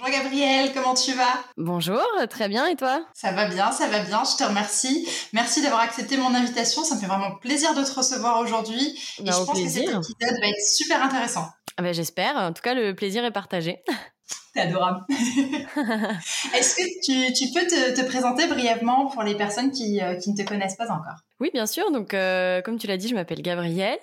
Bonjour Gabrielle, comment tu vas? Bonjour, très bien et toi? Ça va bien, ça va bien, je te remercie. Merci d'avoir accepté mon invitation, ça me fait vraiment plaisir de te recevoir aujourd'hui. et bah, je pense que cet épisode va être super intéressant. Ah ben, J'espère, en tout cas le plaisir est partagé. T'es adorable. Est-ce que tu, peux te, présenter brièvement pour les personnes qui, euh, qui, ne te connaissent pas encore? Oui, bien sûr. Donc, euh, comme tu l'as dit, je m'appelle Gabrielle.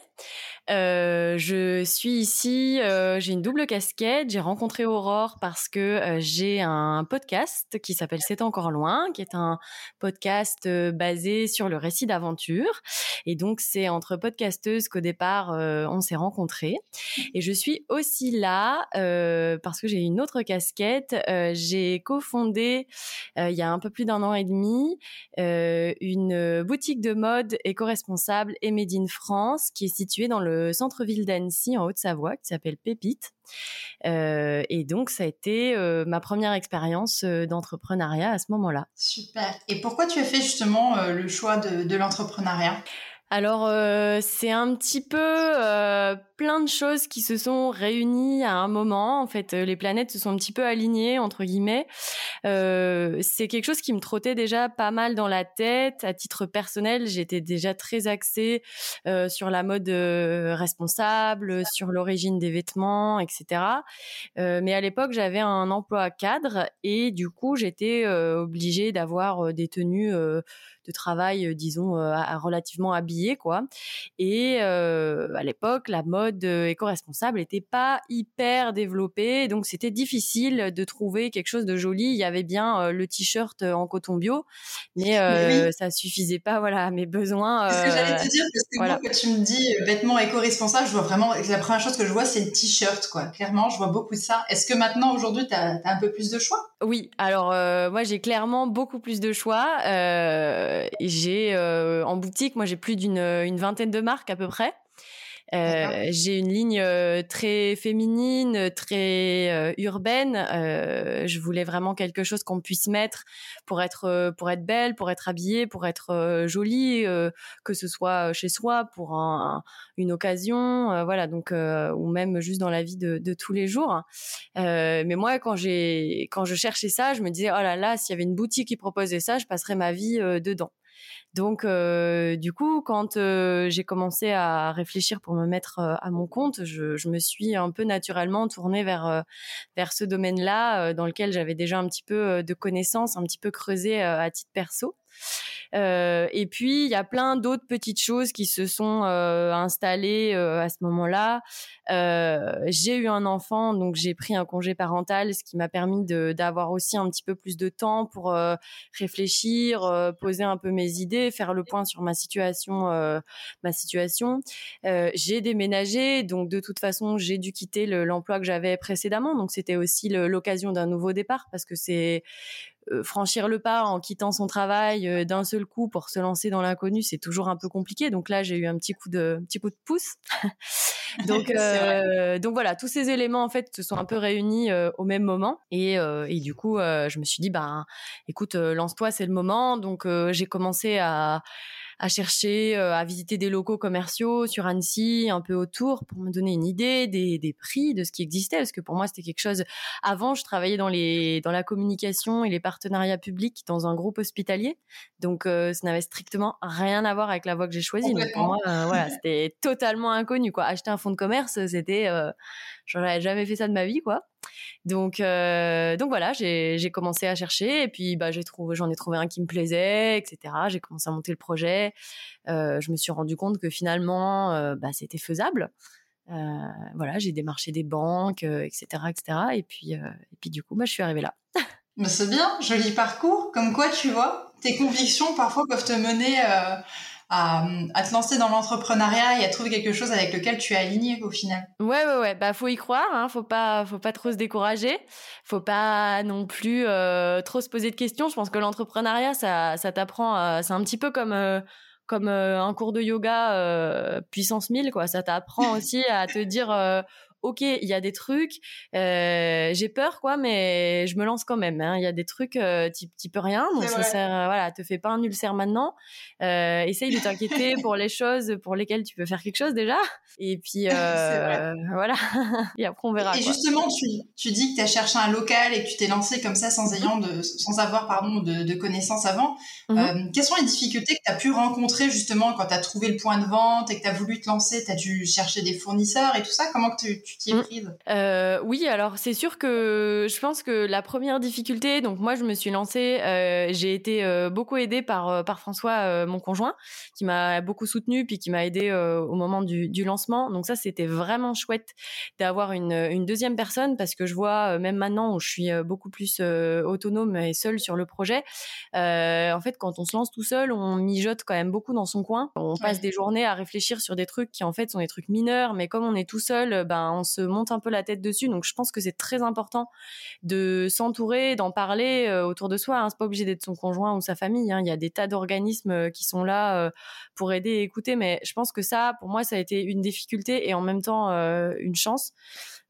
Euh, je suis ici, euh, j'ai une double casquette. J'ai rencontré Aurore parce que euh, j'ai un podcast qui s'appelle C'est encore loin, qui est un podcast basé sur le récit d'aventure. Et donc, c'est entre podcasteuses qu'au départ, on s'est rencontrés. Et je suis aussi là parce que j'ai une autre casquette. j'ai cofondé, il y a un peu plus d'un an et demi, une boutique de mode éco-responsable et made in France qui est située dans le centre-ville d'Annecy en Haute-Savoie qui s'appelle Pépite. Euh, et donc ça a été euh, ma première expérience euh, d'entrepreneuriat à ce moment-là. Super. Et pourquoi tu as fait justement le choix de l'entrepreneuriat? Alors euh, c'est un petit peu euh, plein de choses qui se sont réunies à un moment. En fait, euh, les planètes se sont un petit peu alignées entre guillemets. c'est quelque chose qui me trottait déjà pas mal dans la tête. À titre personnel, j'étais déjà très axée sur la mode responsable, sur l'origine des vêtements, etc. mais à l'époque, j'avais un emploi cadre et du coup, j'étais obligée d'avoir des tenues de travail, disons, relativement habillé, quoi. Et à l'époque, la mode éco-responsable n'était pas hyper développée, donc c'était difficile de trouver quelque chose de joli. Il y avait bien le t-shirt en coton bio, mais, ça ça suffisait pas, voilà, à mes besoins. Ce que j'allais te dire, parce que moi, quand tu me dis vêtements éco-responsables, je vois vraiment, la première chose que je vois, c'est le t-shirt, quoi. Clairement, je vois beaucoup de ça. Est-ce que maintenant, aujourd'hui, tu as, un peu plus de choix? Oui, alors moi, j'ai clairement beaucoup plus de choix. Euh, j'ai euh, en boutique, moi j'ai plus d'une une vingtaine de marques à peu près. Euh, j'ai une ligne euh, très féminine, très euh, urbaine. je voulais vraiment quelque chose qu'on puisse mettre pour être pour être belle, pour être habillée, pour être jolie, que ce soit chez soi pour un, une occasion, voilà donc ou même juste dans la vie de, de tous les jours. mais moi, quand j'ai quand je cherchais ça, je me disais oh là là, s'il y avait une boutique qui proposait ça, je passerais ma vie dedans. Donc, euh, du coup, quand euh, j'ai commencé à réfléchir pour me mettre euh, à mon compte, je, me suis un peu naturellement tournée vers vers ce domaine-là, dans lequel j'avais déjà un petit peu de connaissances, un petit peu creusé à titre perso. Euh, et puis il y a plein d'autres petites choses qui se sont euh, installées euh, à ce moment-là. j'ai eu un enfant, donc j'ai pris un congé parental, ce qui m'a permis d'avoir aussi un petit peu plus de temps pour réfléchir, poser un peu mes idées, faire le point sur ma situation, ma situation. j'ai déménagé, donc de toute façon j'ai dû quitter l'emploi que j'avais précédemment, donc c'était aussi l'occasion d'un nouveau départ parce que c'est franchir le pas en quittant son travail euh, d'un seul coup pour se lancer dans l'inconnu, c'est toujours un peu compliqué. Donc là, j'ai eu un petit coup de petit coup de pouce. donc euh, donc voilà, tous ces éléments en fait se sont un peu réunis au même moment et, et du coup, je me suis dit bah écoute, lance-toi, c'est le moment. Donc j'ai commencé à à chercher, euh, à visiter des locaux commerciaux sur Annecy, un peu autour, pour me donner une idée des, des prix, de ce qui existait, parce que pour moi c'était quelque chose. Avant, je travaillais dans les dans la communication et les partenariats publics dans un groupe hospitalier, donc euh, ça n'avait strictement rien à voir avec la voie que j'ai choisie. Donc pour moi, euh, voilà, c'était totalement inconnu quoi. Acheter un fonds de commerce, c'était, euh, j'aurais jamais fait ça de ma vie quoi. Donc, euh, donc voilà, j'ai commencé à chercher et puis bah, j'en ai trouvé un qui me plaisait, etc. J'ai commencé à monter le projet. Euh, je me suis rendu compte que finalement, euh, bah, c'était faisable. voilà, j'ai démarché des banques, etc., etc. Et puis, et puis du coup, bah, je suis arrivée là. C'est bien, joli parcours. Comme quoi, tu vois, tes convictions parfois peuvent te mener à, te lancer dans l'entrepreneuriat et à trouver quelque chose avec lequel tu es aligné au final. Ouais, ouais, ouais. Bah, faut y croire. Hein. Faut pas, faut pas trop se décourager. Faut pas non plus euh, trop se poser de questions. Je pense que l'entrepreneuriat, ça, ça t'apprend. c'est un petit peu comme euh, comme euh, un cours de yoga puissance 1000 quoi ça t'apprend aussi à te dire ok, il y a des trucs, euh, j'ai peur quoi, mais je me lance quand même. Hein. Il y a des trucs, euh, tu peux rien, donc ça sert, euh, voilà, te fais pas un ulcère maintenant. Euh, essaye de t'inquiéter pour les choses pour lesquelles tu peux faire quelque chose déjà. Et puis euh, voilà. et après on verra. Et, justement, tu, tu dis que tu as cherché un local et que tu t'es lancé comme ça sans ayant de, sans avoir pardon de, de connaissances avant. Mmh quelles sont les difficultés que tu as pu rencontrer justement quand tu as trouvé le point de vente et que tu as voulu te lancer Tu as dû chercher des fournisseurs et tout ça? Comment que tu tu mmh. euh, Oui, alors c'est sûr que je pense que la première difficulté, donc moi je me suis lancée, euh, j'ai été euh, beaucoup aidée par par François, mon conjoint, qui m'a beaucoup soutenue puis qui m'a aidée au moment du, du, lancement. Donc ça c'était vraiment chouette d'avoir une, une deuxième personne parce que je vois même maintenant où je suis beaucoup plus autonome et seule sur le projet. en fait, quand on se lance tout seul, on mijote quand même beaucoup dans son coin. On passe des journées à réfléchir sur des trucs qui en fait sont des trucs mineurs, mais comme on est tout seul, ben on se monte un peu la tête dessus. Donc je pense que c'est très important de s'entourer, d'en parler euh, autour de soi. Hein. C'est pas obligé d'être son conjoint ou sa famille. Hein. Il y a des tas d'organismes euh, qui sont là euh, pour aider et écouter. Mais je pense que ça, pour moi, ça a été une difficulté et en même temps une chance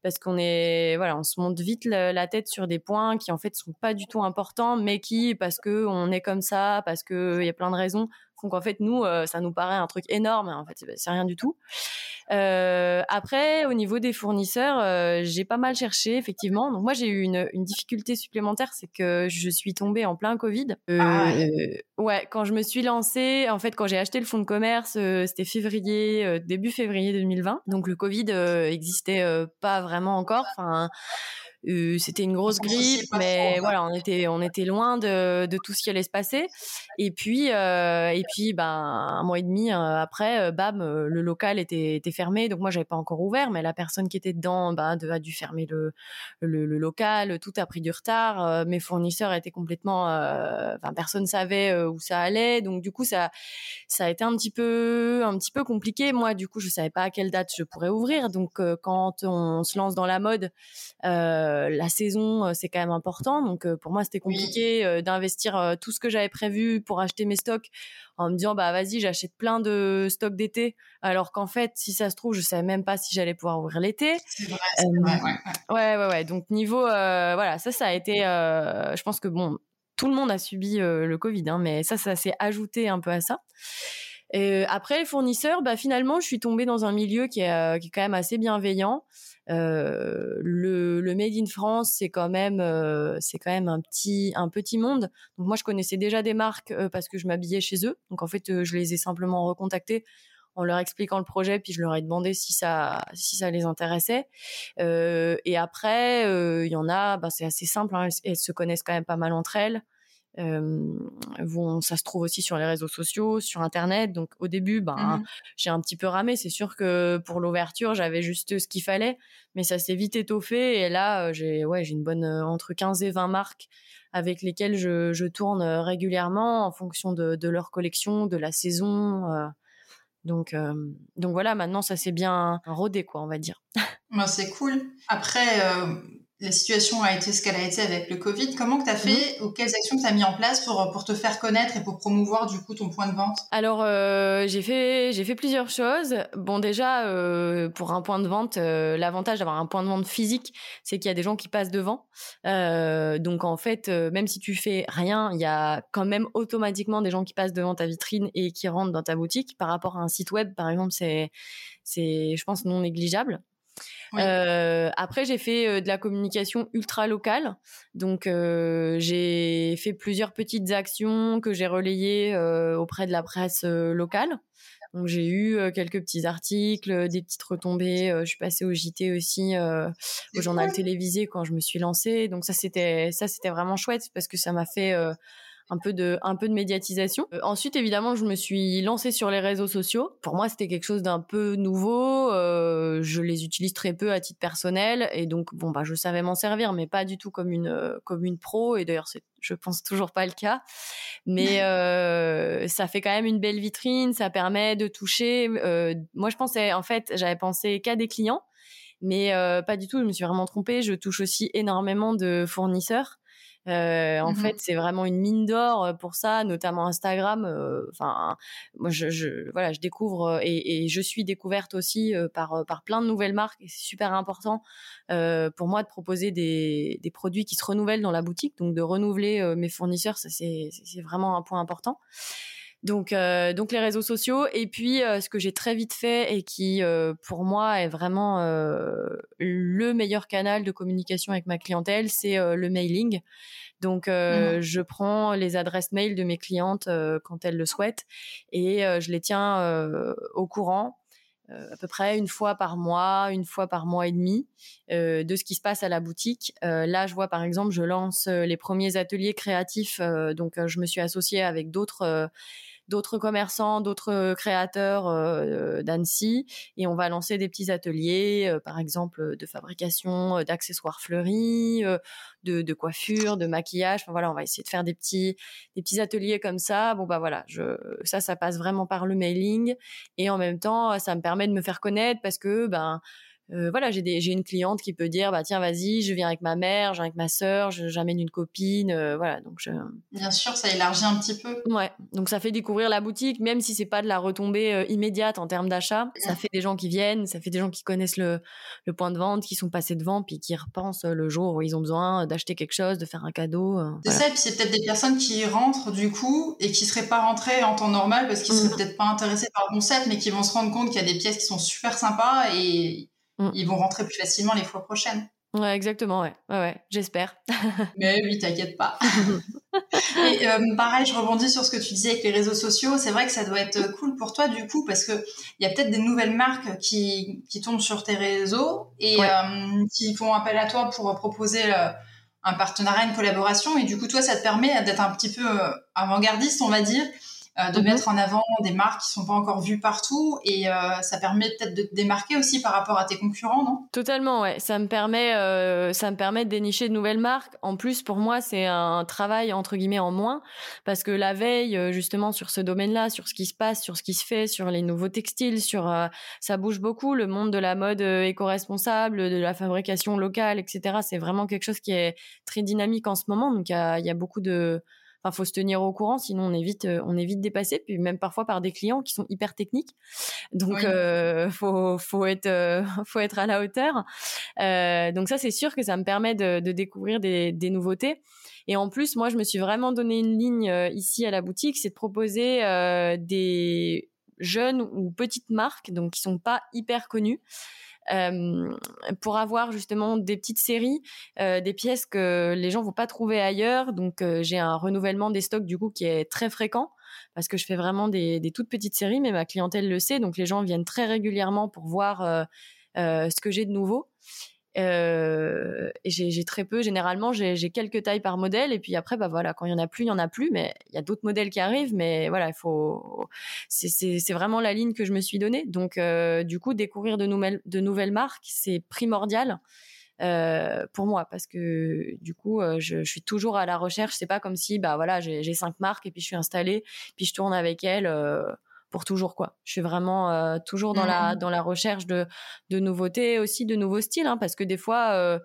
parce qu'on est voilà on se monte vite la, tête sur des points qui en fait sont pas du tout importants mais qui parce que on est comme ça parce que il y a plein de raisons donc en fait nous ça nous paraît un truc énorme en fait c'est rien du tout euh, après, au niveau des fournisseurs, euh, j'ai pas mal cherché effectivement. Donc moi, j'ai eu une, une difficulté supplémentaire, c'est que je suis tombée en plein Covid. Euh, ah ouais. quand je me suis lancée, en fait, quand j'ai acheté le fonds de commerce, euh, c'était février, euh, début février 2020. Donc le Covid existait pas vraiment encore. Enfin euh, c'était une grosse grippe, mais voilà, on était on était loin de, de tout ce qui allait se passer. Et puis euh, et puis ben un mois et demi euh, après, euh, bam, le local était était fermé. Donc moi j'avais pas encore ouvert, mais la personne qui était dedans, ben a dû fermer le, le, le local. Tout a pris du retard. mes fournisseurs étaient complètement, enfin personne savait où ça allait. Donc du coup ça ça a été un petit peu un petit peu compliqué. Moi du coup je savais pas à quelle date je pourrais ouvrir. Donc quand on se lance dans la mode. Euh, la saison, euh, c'est quand même important. Donc euh, pour moi, c'était compliqué d'investir tout ce que j'avais prévu pour acheter mes stocks en me disant bah vas-y, j'achète plein de stocks d'été, alors qu'en fait, si ça se trouve, je savais même pas si j'allais pouvoir ouvrir l'été. Ouais, ouais, ouais, ouais. Donc niveau, voilà, ça, ça a été, je pense que bon, tout le monde a subi le Covid, hein, mais ça, ça s'est ajouté un peu à ça. Et après, les fournisseurs, bah, finalement, je suis tombée dans un milieu qui est, qui est quand même assez bienveillant. Euh, le, le, Made in France, c'est quand même, euh, c'est quand même un petit, un petit monde. Donc moi, je connaissais déjà des marques euh, parce que je m'habillais chez eux. Donc en fait, je les ai simplement recontactés en leur expliquant le projet, puis je leur ai demandé si ça, si ça les intéressait. et après, il y en a, bah, c'est assez simple. Hein, elles, se connaissent quand même pas mal entre elles. Euh, ça se trouve aussi sur les réseaux sociaux, sur Internet. Donc au début, ben, mmh j'ai un petit peu ramé. C'est sûr que pour l'ouverture, j'avais juste ce qu'il fallait, mais ça s'est vite étoffé. Et là, euh, j'ai ouais, j'ai une bonne euh, entre 15 et 20 marques avec lesquelles je, je tourne régulièrement en fonction de, de, leur collection, de la saison. donc, donc voilà, maintenant ça s'est bien rodé, quoi, on va dire. Moi, c'est cool. Après, la situation a été ce qu'elle a été avec le Covid. Comment que tu as fait mhm. ou quelles actions tu as mis en place pour, pour te faire connaître et pour promouvoir du coup ton point de vente? Alors euh, j'ai fait j'ai fait plusieurs choses. Bon déjà euh, pour un point de vente, euh, l'avantage d'avoir un point de vente physique, c'est qu'il y a des gens qui passent devant. Donc en fait, même si tu fais rien, il y a quand même automatiquement des gens qui passent devant ta vitrine et qui rentrent dans ta boutique. Par rapport à un site web, par exemple, c'est c'est je pense non négligeable. Euh, après, j'ai fait euh, de la communication ultra locale. Donc, euh, j'ai fait plusieurs petites actions que j'ai relayées auprès de la presse locale. Donc, j'ai eu quelques petits articles, des petites retombées. je suis passée au JT aussi, au journal télévisé quand je me suis lancée. Donc, ça, c'était ça, c'était vraiment chouette parce que ça m'a fait un peu de, un peu de médiatisation. Euh, ensuite, évidemment, je me suis lancée sur les réseaux sociaux. Pour moi, c'était quelque chose d'un peu nouveau. Euh, je les utilise très peu à titre personnel et donc bon bah je savais m'en servir, mais pas du tout comme une euh, comme une pro. Et d'ailleurs, c'est je pense toujours pas le cas. Mais euh, ça fait quand même une belle vitrine. Ça permet de toucher. Euh, moi, je pensais en fait, j'avais pensé qu'à des clients mais euh, pas du tout. Je me suis vraiment trompée. Je touche aussi énormément de fournisseurs. Euh, en mmh fait, c'est vraiment une mine d'or euh, pour ça, notamment Instagram. Euh, enfin, moi, je, je, voilà, je découvre et, et je suis découverte aussi par par plein de nouvelles marques et c'est super important pour moi de proposer des, des produits qui se renouvellent dans la boutique, donc de renouveler mes fournisseurs, ça c'est c'est vraiment un point important. Donc, euh, donc les réseaux sociaux. Et puis, euh, ce que j'ai très vite fait et qui, euh, pour moi, est vraiment le meilleur canal de communication avec ma clientèle, c'est le mailing. Donc, mmh. je prends les adresses mail de mes clientes quand elles le souhaitent et je les tiens au courant. À peu près une fois par mois, une fois par mois et demi, de ce qui se passe à la boutique. là, je vois par exemple, je lance les premiers ateliers créatifs, donc je me suis associée avec d'autres d'autres commerçants, d'autres euh, créateurs euh, d'Annecy, et on va lancer des petits ateliers, euh, par exemple de fabrication d'accessoires fleuris, de, de, coiffure, de maquillage. Enfin voilà, on va essayer de faire des petits des petits ateliers comme ça. Bon bah voilà, je, ça ça passe vraiment par le mailing, et en même temps ça me permet de me faire connaître parce que ben euh, voilà, j'ai j'ai une cliente qui peut dire bah tiens vas-y, je viens avec ma mère, je viens avec ma sœur, j'amène une copine, euh, voilà donc je... Bien sûr, ça élargit un petit peu. Ouais, donc ça fait découvrir la boutique, même si c'est pas de la retombée euh, immédiate en termes d'achat, ça fait des gens qui viennent, ça fait des gens qui connaissent le, le point de vente, qui sont passés devant, puis qui repensent le jour où ils ont besoin d'acheter quelque chose, de faire un cadeau. c'est ça, et puis c'est peut-être des personnes qui rentrent du coup et qui seraient pas rentrées en temps normal parce qu'ils seraient mmh. peut-être pas intéressés par le concept, mais qui vont se rendre compte qu'il y a des pièces qui sont super sympas et Mm. Ils vont rentrer plus facilement les fois prochaines. Ouais, exactement, ouais, ouais, ouais j'espère. Mais oui, t'inquiète pas. et euh, pareil, je rebondis sur ce que tu disais avec les réseaux sociaux. C'est vrai que ça doit être cool pour toi du coup parce que il y a peut-être des nouvelles marques qui, qui tombent sur tes réseaux et euh, qui font appel à toi pour proposer euh, un partenariat, une collaboration. Et du coup, toi, ça te permet d'être un petit peu avant-gardiste, on va dire, euh, de mhm. mettre en avant des marques qui sont pas encore vues partout et euh, ça permet peut-être de te démarquer aussi par rapport à tes concurrents, non? Totalement, ouais. Ça me permet, euh, ça me permet de dénicher de nouvelles marques. En plus, pour moi, c'est un travail entre guillemets en moins parce que la veille, justement, sur ce domaine-là, sur ce qui se passe, sur ce qui se fait, sur les nouveaux textiles, sur ça bouge beaucoup. Le monde de la mode éco-responsable, de la fabrication locale, etc. C'est vraiment quelque chose qui est très dynamique en ce moment. Donc il y a, y a beaucoup de Enfin, faut se tenir au courant, sinon on est vite, euh, on est vite dépassé. Puis même parfois par des clients qui sont hyper techniques. Donc, euh, faut, faut être, euh, faut être à la hauteur. Euh, donc ça, c'est sûr que ça me permet de, de découvrir des, des, nouveautés. Et en plus, moi, je me suis vraiment donné une ligne ici à la boutique, c'est de proposer des jeunes ou petites marques, donc qui sont pas hyper connues. Euh, pour avoir justement des petites séries, euh, des pièces que les gens vont pas trouver ailleurs. Donc euh, j'ai un renouvellement des stocks du coup qui est très fréquent parce que je fais vraiment des, des, toutes petites séries, mais ma clientèle le sait, donc les gens viennent très régulièrement pour voir ce que j'ai de nouveau. Euh, et j'ai très peu. Généralement, j'ai quelques tailles par modèle. Et puis après, bah voilà, quand il y en a plus, il y en a plus. Mais il y a d'autres modèles qui arrivent. Mais voilà, il faut. C'est vraiment la ligne que je me suis donnée. Donc, euh, du coup, découvrir de nouvelles, de nouvelles marques, c'est primordial. Euh, pour moi parce que du coup je, suis toujours à la recherche c'est pas comme si bah voilà j'ai cinq marques et puis je suis installée puis je tourne avec elles pour toujours quoi. Je suis vraiment euh, toujours dans la mmh. dans la recherche de de nouveautés aussi de nouveaux styles hein, parce que des fois euh,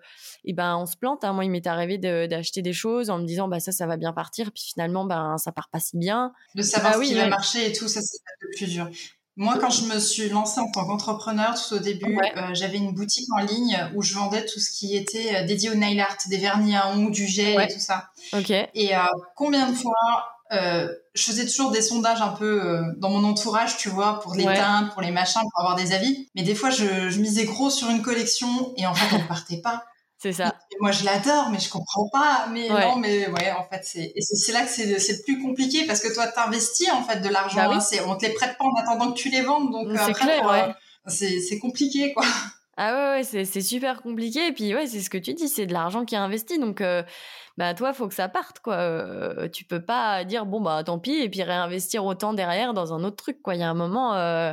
et ben on se plante hein. Moi il m'est arrivé d'acheter des choses en me disant bah ça ça va bien partir puis finalement ben ça part pas si bien. De savoir bah, ce qui va marcher et tout ça c'est le plus dur. Moi, quand je me suis lancée en tant qu'entrepreneur tout au début, euh, j'avais une boutique en ligne où je vendais tout ce qui était dédié au nail art, des vernis à ongles, du gel et tout ça. Ok. Et combien de fois euh, je faisais toujours des sondages un peu euh, dans mon entourage, tu vois, pour les teintes, pour les machins, pour avoir des avis. Mais des fois, je, je misais gros sur une collection et en fait, elle partait pas. C'est ça. Et moi, je l'adore, mais je comprends pas. Mais non, mais ouais, en fait, c'est c'est là que c'est le plus compliqué parce que toi, t'investis en fait de l'argent. Bah oui. Hein, on te les prête pas en attendant que tu les vendes, donc c'est clair, ouais. c'est compliqué, quoi. Ah ouais, c'est super compliqué. Et puis ouais, c'est ce que tu dis, c'est de l'argent qui est investi. Donc euh, bah toi, faut que ça parte quoi. Euh, tu peux pas dire bon bah tant pis et puis réinvestir autant derrière dans un autre truc quoi. Il y a un moment, euh,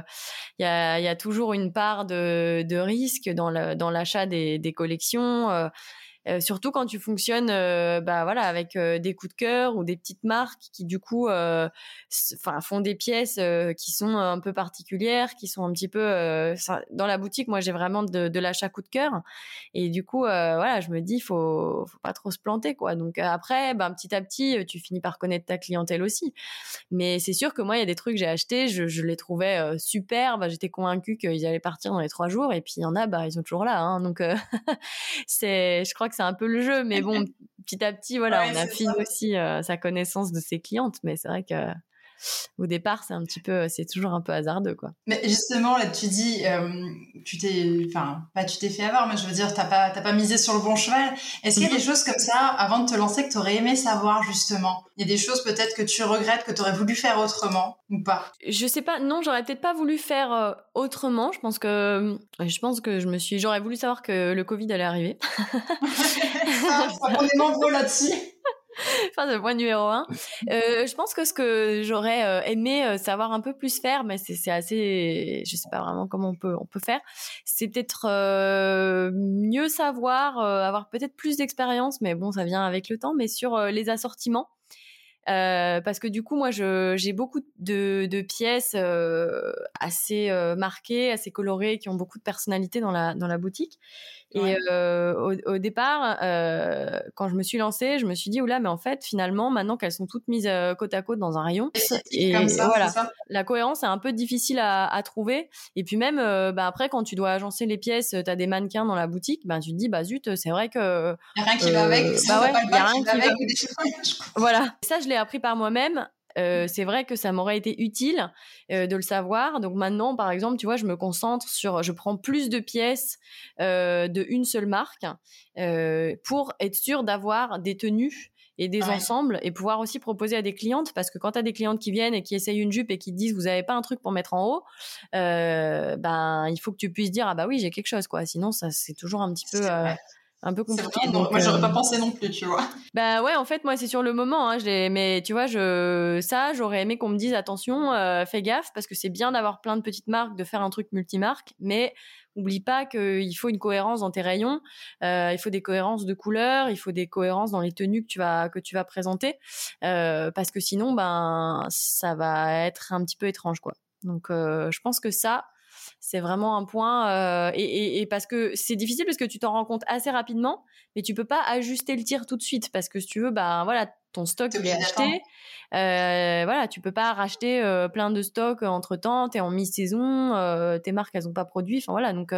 il y, a, toujours une part de, risque dans l'achat des, des collections. Euh, surtout quand tu fonctionnes euh, bah voilà avec euh, des coups de cœur ou des petites marques qui du coup enfin font des pièces qui sont un peu particulières qui sont un petit peu dans la boutique moi j'ai vraiment de, de l'achat coup de cœur. Et du coup voilà je me dis faut faut pas trop se planter quoi. Donc après ben petit à petit tu finis par connaître ta clientèle aussi. Mais c'est sûr que moi il y a des trucs que j'ai achetés je, les trouvais super. Bah, j'étais convaincue qu'ils allaient partir dans les trois jours. Et puis il y en a bah ils sont toujours là hein, donc c'est je crois c'est un peu le jeu, mais bon, petit à petit, voilà, on affine aussi euh, sa connaissance de ses clientes, mais c'est vrai que au départ, c'est un petit peu, c'est toujours un peu hasardeux, quoi. Mais justement, là, tu dis, euh, tu t'es, enfin, pas tu t'es fait avoir, mais je veux dire, t'as pas, t'as pas misé sur le bon cheval. Est-ce qu'il y a des choses comme ça, avant de te lancer, que tu aurais aimé savoir, justement? Il y a des choses peut-être que tu regrettes, que tu aurais voulu faire autrement, ou pas? Je sais pas, non, j'aurais peut-être pas voulu faire euh, autrement. Je pense que, je pense que je me suis, j'aurais voulu savoir que le Covid allait arriver. Ah, on est nombreux là-dessus. enfin, le point numéro un. Euh, je pense que ce que j'aurais euh, aimé euh, savoir un peu plus faire, mais c'est assez, je sais pas vraiment comment on peut on peut faire, c'est peut-être mieux savoir, avoir peut-être plus d'expérience, mais bon, ça vient avec le temps, mais sur les assortiments. parce que du coup, moi, j'ai beaucoup de, de pièces assez marquées, assez colorées, qui ont beaucoup de personnalité dans la, dans la boutique. Et euh, au, au, départ, euh, quand je me suis lancée, je me suis dit, oula, mais en fait, finalement, maintenant qu'elles sont toutes mises euh, côte à côte dans un rayon, et, voilà, la cohérence est un peu difficile à, à trouver. Et puis même, euh, bah, après, quand tu dois agencer les pièces, tu as des mannequins dans la boutique, bah, tu te dis, bah zut, c'est vrai que... Il n'y a rien qui va avec. Bah ouais, il n'y a rien qui va avec. Voilà. Ça, je l'ai appris par moi-même. Euh, c'est vrai que ça m'aurait été utile euh, de le savoir. Donc maintenant, par exemple, tu vois, je me concentre sur, je prends plus de pièces euh, de une seule marque pour être sûr d'avoir des tenues et des ensembles et pouvoir aussi proposer à des clientes. Parce que quand tu as des clientes qui viennent et qui essayent une jupe et qui te disent vous avez pas un truc pour mettre en haut ben il faut que tu puisses dire ah bah oui j'ai quelque chose quoi. Sinon ça c'est toujours un petit peu un peu compliqué. moi, j'aurais pas euh, pensé non plus, tu vois. Bah ouais, en fait, moi, c'est sur le moment. Hein, je mais tu vois, je ça, j'aurais aimé qu'on me dise attention, euh, fais gaffe, parce que c'est bien d'avoir plein de petites marques, de faire un truc multimarque, mais oublie pas qu'il faut une cohérence dans tes rayons. Euh, il faut des cohérences de couleurs, il faut des cohérences dans les tenues que tu vas que tu vas présenter, parce que sinon, ben, ça va être un petit peu étrange, quoi. Donc, je pense que ça, c'est vraiment un point euh, et, parce que c'est difficile parce que tu t'en rends compte assez rapidement, mais tu peux pas ajuster le tir tout de suite parce que si tu veux, bah voilà, ton stock il est acheté. Euh, voilà, tu peux pas racheter euh, plein de stocks entre temps, t'es en mi-saison, euh, tes marques elles ont pas produit, enfin voilà, donc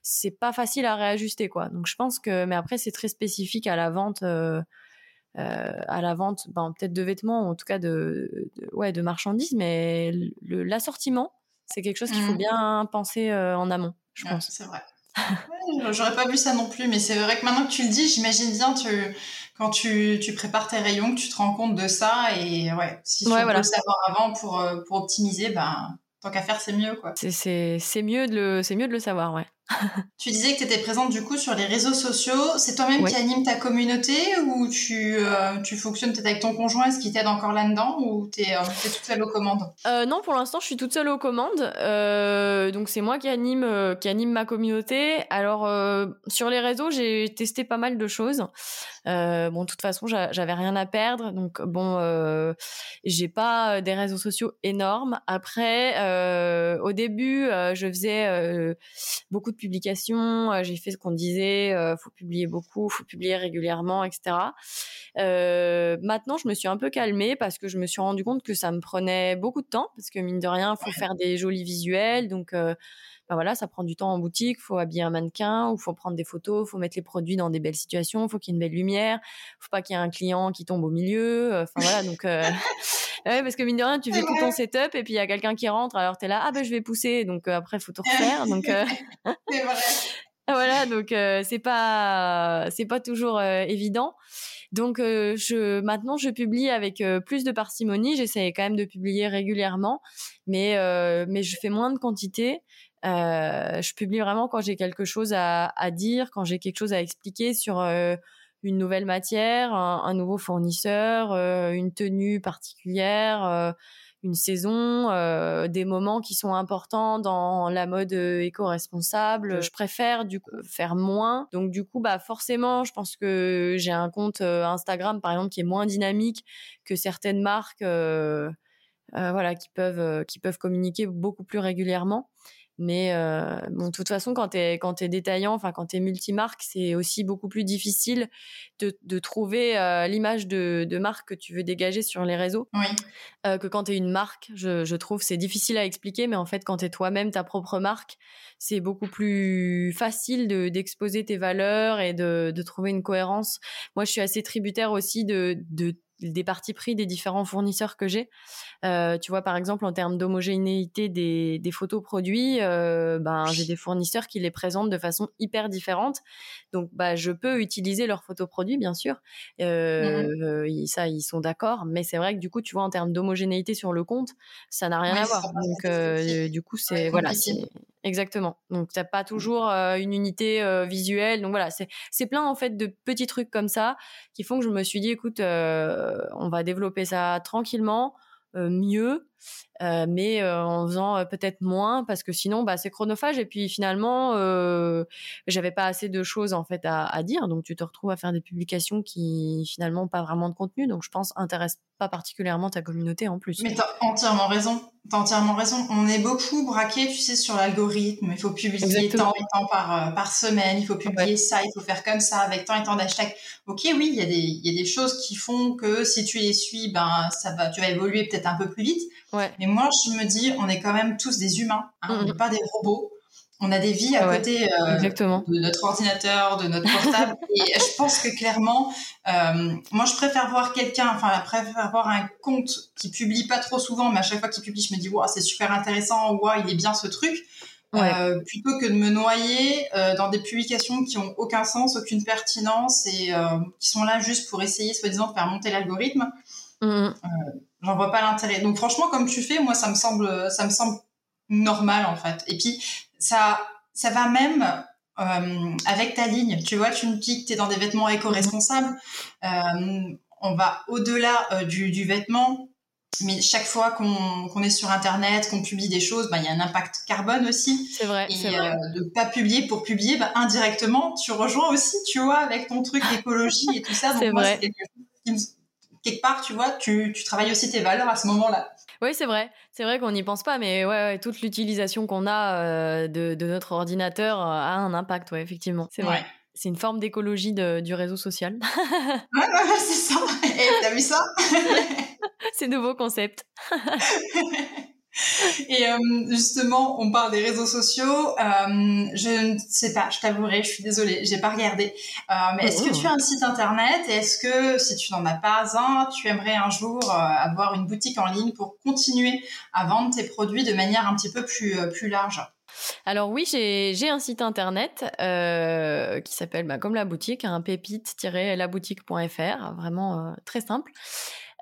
c'est pas facile à réajuster quoi. Donc je pense que, mais après c'est très spécifique à la vente. à la vente, ben, peut-être de vêtements, en tout cas de, ouais, de marchandises, mais l'assortiment, c'est quelque chose qu'il faut mmh. bien penser euh, en amont, je pense. C'est vrai. J'aurais pas vu ça non plus, mais c'est vrai que maintenant que tu le dis, j'imagine bien tu, quand tu, tu, prépares tes rayons, que tu te rends compte de ça et ouais, si tu ouais, le savoir avant pour, euh, pour optimiser, ben tant qu'à faire, c'est mieux quoi. C'est mieux de le c'est mieux de le savoir, ouais. Tu disais que tu étais présente du coup sur les réseaux sociaux. C'est toi-même qui anime ta communauté ou tu, euh, tu fonctionnes peut-être avec ton conjoint? Est-ce qu'il t'aide encore là-dedans ou tu es, euh, toute seule aux commandes? Euh, Non, pour l'instant, je suis toute seule aux commandes. donc c'est moi qui anime, qui anime ma communauté. Alors sur les réseaux, j'ai testé pas mal de choses. Bon, de toute façon, j'avais rien à perdre. Donc bon, j'ai pas des réseaux sociaux énormes. Après, au début, je faisais beaucoup de publications, euh, j'ai fait ce qu'on disait, euh, faut publier beaucoup, faut publier régulièrement, etc. Euh, maintenant, je me suis un peu calmée parce que je me suis rendu compte que ça me prenait beaucoup de temps parce que mine de rien, faut faire des jolis visuels, donc ben voilà, ça prend du temps en boutique, faut habiller un mannequin, ou faut prendre des photos, faut mettre les produits dans des belles situations, faut qu'il y ait une belle lumière, faut pas qu'il y ait un client qui tombe au milieu, enfin voilà, donc ouais, parce que mine de rien, tu fais tout ton setup et puis il y a quelqu'un qui rentre, alors tu es là, ah ben je vais pousser, donc euh, après faut tout refaire, donc euh, c'est vrai. voilà, donc euh, c'est pas c'est pas toujours évident. Donc je maintenant je publie avec plus de parcimonie. J'essaie quand même de publier régulièrement, mais mais je fais moins de quantité je publie vraiment quand j'ai quelque chose à, dire, quand j'ai quelque chose à expliquer sur une nouvelle matière, un, nouveau fournisseur, une tenue particulière, une saison, des moments qui sont importants dans la mode éco-responsable. Je préfère du coup faire moins. Donc du coup, bah forcément, je pense que j'ai un compte Instagram par exemple qui est moins dynamique que certaines marques, voilà, qui peuvent qui peuvent communiquer beaucoup plus régulièrement. Mais euh, bon, de toute façon, quand tu es, quand es détaillant, enfin quand tu es multimarque, c'est aussi beaucoup plus difficile de, de trouver euh, l'image de, de, marque que tu veux dégager sur les réseaux oui. euh, que quand tu es une marque. Je, je trouve c'est difficile à expliquer, mais en fait, quand tu es toi-même ta propre marque, c'est beaucoup plus facile d'exposer tes valeurs et de, de trouver une cohérence. Moi, je suis assez tributaire aussi de, de des parties pris des différents fournisseurs que j'ai. Euh, tu vois, par exemple, en termes d'homogénéité des, des, photos produits, euh, ben, j'ai des fournisseurs qui les présentent de façon hyper différente. Donc, bah, je peux utiliser leurs photos produits, bien sûr. Euh, mmh ça, ils sont d'accord. Mais c'est vrai que du coup, tu vois, en termes d'homogénéité sur le compte, ça n'a rien à voir. Donc, du coup, c'est voilà, exactement. Donc, t'as pas toujours euh, une unité euh, visuelle. Donc voilà, c'est c'est plein en fait de petits trucs comme ça qui font que je me suis dit, écoute, on va développer ça tranquillement, mieux euh, mais euh, en faisant euh, peut-être moins parce que sinon bah c'est chronophage et puis finalement j'avais pas assez de choses en fait à, à, dire donc tu te retrouves à faire des publications qui finalement pas vraiment de contenu donc je pense intéresse pas particulièrement ta communauté en plus. Mais t'as entièrement raison, t'as entièrement raison. On est beaucoup braqué, tu sais, sur l'algorithme. Il faut publier tant et tant par, par semaine, il faut publier ça, il faut faire comme ça avec tant et tant d'hashtags. Ok, oui, il y, a des, il y a des choses qui font que si tu les suis, ben ça va, tu vas évoluer peut-être un peu plus vite. Mais moi, je me dis, on est quand même tous des humains, hein, on n'est pas des robots. On a des vies à côté euh, de notre ordinateur, de notre portable. et je pense que clairement, euh, moi, je préfère voir quelqu'un, enfin, je préfère voir un compte qui publie pas trop souvent, mais à chaque fois qu'il publie, je me dis, wow, c'est super intéressant, wow, il est bien ce truc. Euh, plutôt que de me noyer euh, dans des publications qui ont aucun sens, aucune pertinence et euh, qui sont là juste pour essayer, soi-disant, de faire monter l'algorithme. Mmh. J'en vois pas l'intérêt. Donc franchement, comme tu fais, moi ça me semble, ça me semble normal en fait. Et puis ça, ça va même euh, avec ta ligne. Tu vois, tu me dis que tu es dans des vêtements éco-responsables. Euh, on va au-delà euh, du, du, vêtement. Mais chaque fois qu'on est sur Internet, qu'on publie des choses, bah, il y a un impact carbone aussi. C'est vrai. Et vrai. de pas publier pour publier, bah, indirectement, tu rejoins aussi, tu vois, avec ton truc d'écologie et tout ça. Donc moi, c'est quelque chose qui me quelque part, tu vois, tu, tu travailles aussi tes valeurs à ce moment-là. Oui, c'est vrai. C'est vrai qu'on n'y pense pas, mais ouais, toute l'utilisation qu'on a euh, de, de, notre ordinateur euh, a un impact, ouais, effectivement. C'est vrai. C'est une forme d'écologie du réseau social. ouais, ouais, c'est ça. Et t'as vu ça? C'est nouveau concept. Et euh, justement, on parle des réseaux sociaux. Euh, je ne sais pas, je t'avouerai, je suis désolée, j'ai pas regardé. Euh, mais est-ce que oh. tu as un site internet? Et est-ce que si tu n'en as pas un, tu aimerais un jour avoir une boutique en ligne pour continuer à vendre tes produits de manière un petit peu plus plus large? Alors oui, j'ai un site internet euh, qui s'appelle bah, comme la boutique, un hein, pépite-laboutique.fr, vraiment très simple.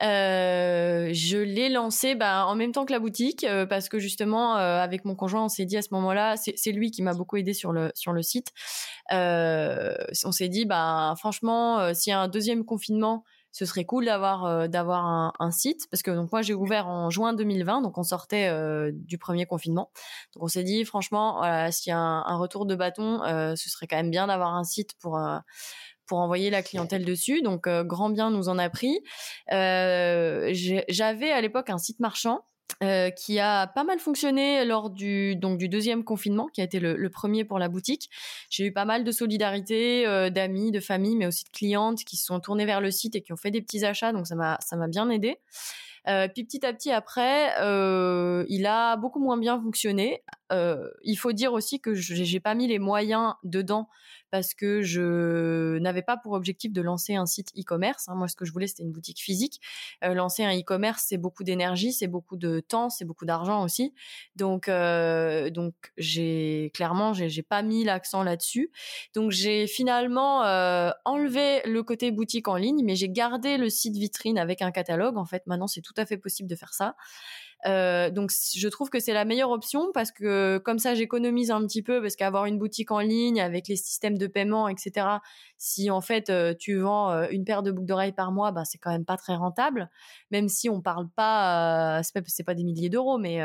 Euh, je l'ai lancé bah, en même temps que la boutique euh, parce que justement euh, avec mon conjoint on s'est dit à ce moment-là c'est lui qui m'a beaucoup aidé sur le sur le site. On s'est dit bah franchement s'il y a un deuxième confinement ce serait cool d'avoir d'avoir un, un, site. Parce que donc moi j'ai ouvert en juin 2020 donc on sortait du premier confinement. Donc on s'est dit franchement voilà, s'il y a un, un, retour de bâton ce serait quand même bien d'avoir un site pour pour envoyer la clientèle dessus. Donc, euh, grand bien nous en a pris. Euh, j'avais à l'époque un site marchand euh, qui a pas mal fonctionné lors du donc du deuxième confinement, qui a été le, premier pour la boutique. J'ai eu pas mal de solidarité, d'amis, de familles, mais aussi de clientes qui se sont tournées vers le site et qui ont fait des petits achats, donc ça m'a ça m'a bien aidé. puis petit à petit après, il a beaucoup moins bien fonctionné. Il faut dire aussi que j'ai pas mis les moyens dedans parce que je n'avais pas pour objectif de lancer un site e-commerce. Hein. Moi, ce que je voulais, c'était une boutique physique. Euh, lancer un e-commerce, c'est beaucoup d'énergie, c'est beaucoup de temps, c'est beaucoup d'argent aussi. Donc, euh, donc j'ai clairement, j'ai pas mis l'accent là-dessus. Donc, j'ai finalement euh, enlevé le côté boutique en ligne, mais j'ai gardé le site vitrine avec un catalogue. En fait, maintenant, c'est tout à fait possible de faire ça. Euh, donc je trouve que c'est la meilleure option parce que comme ça j'économise un petit peu parce qu'avoir une boutique en ligne avec les systèmes de paiement, etc. Si en fait euh, tu vends euh, une paire de boucles d'oreilles par mois, bah c'est quand même pas très rentable. Même si on parle pas, c'est pas, pas des milliers d'euros, mais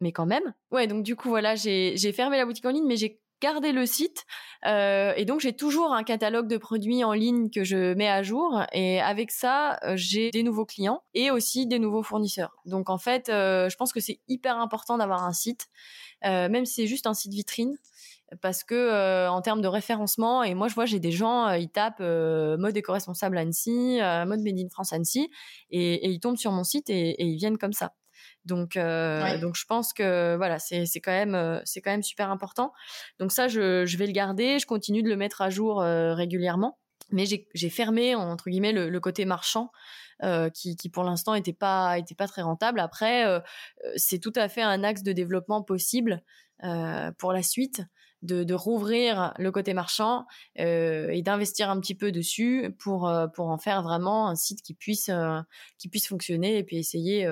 mais quand même. Ouais, donc du coup voilà, j'ai fermé la boutique en ligne, mais j'ai garder le site. Euh, et donc, j'ai toujours un catalogue de produits en ligne que je mets à jour. Et avec ça, euh, j'ai des nouveaux clients et aussi des nouveaux fournisseurs. Donc, en fait, euh, je pense que c'est hyper important d'avoir un site, même si c'est juste un site vitrine. Parce que en termes de référencement, et moi je vois j'ai des gens, ils tapent mode éco-responsable Annecy, mode Made in France Annecy, et, ils tombent sur mon site et ils viennent comme ça. Donc, euh, donc je pense que voilà, c'est quand même euh, c'est quand même super important. Donc ça, je, je, vais le garder. Je continue de le mettre à jour euh, régulièrement. Mais j'ai fermé entre guillemets le, le côté marchand. Euh, qui, qui, pour l'instant était pas était pas très rentable. Après, c'est tout à fait un axe de développement possible pour la suite. De, de, rouvrir le côté marchand et d'investir un petit peu dessus pour pour en faire vraiment un site qui puisse qui puisse fonctionner et puis essayer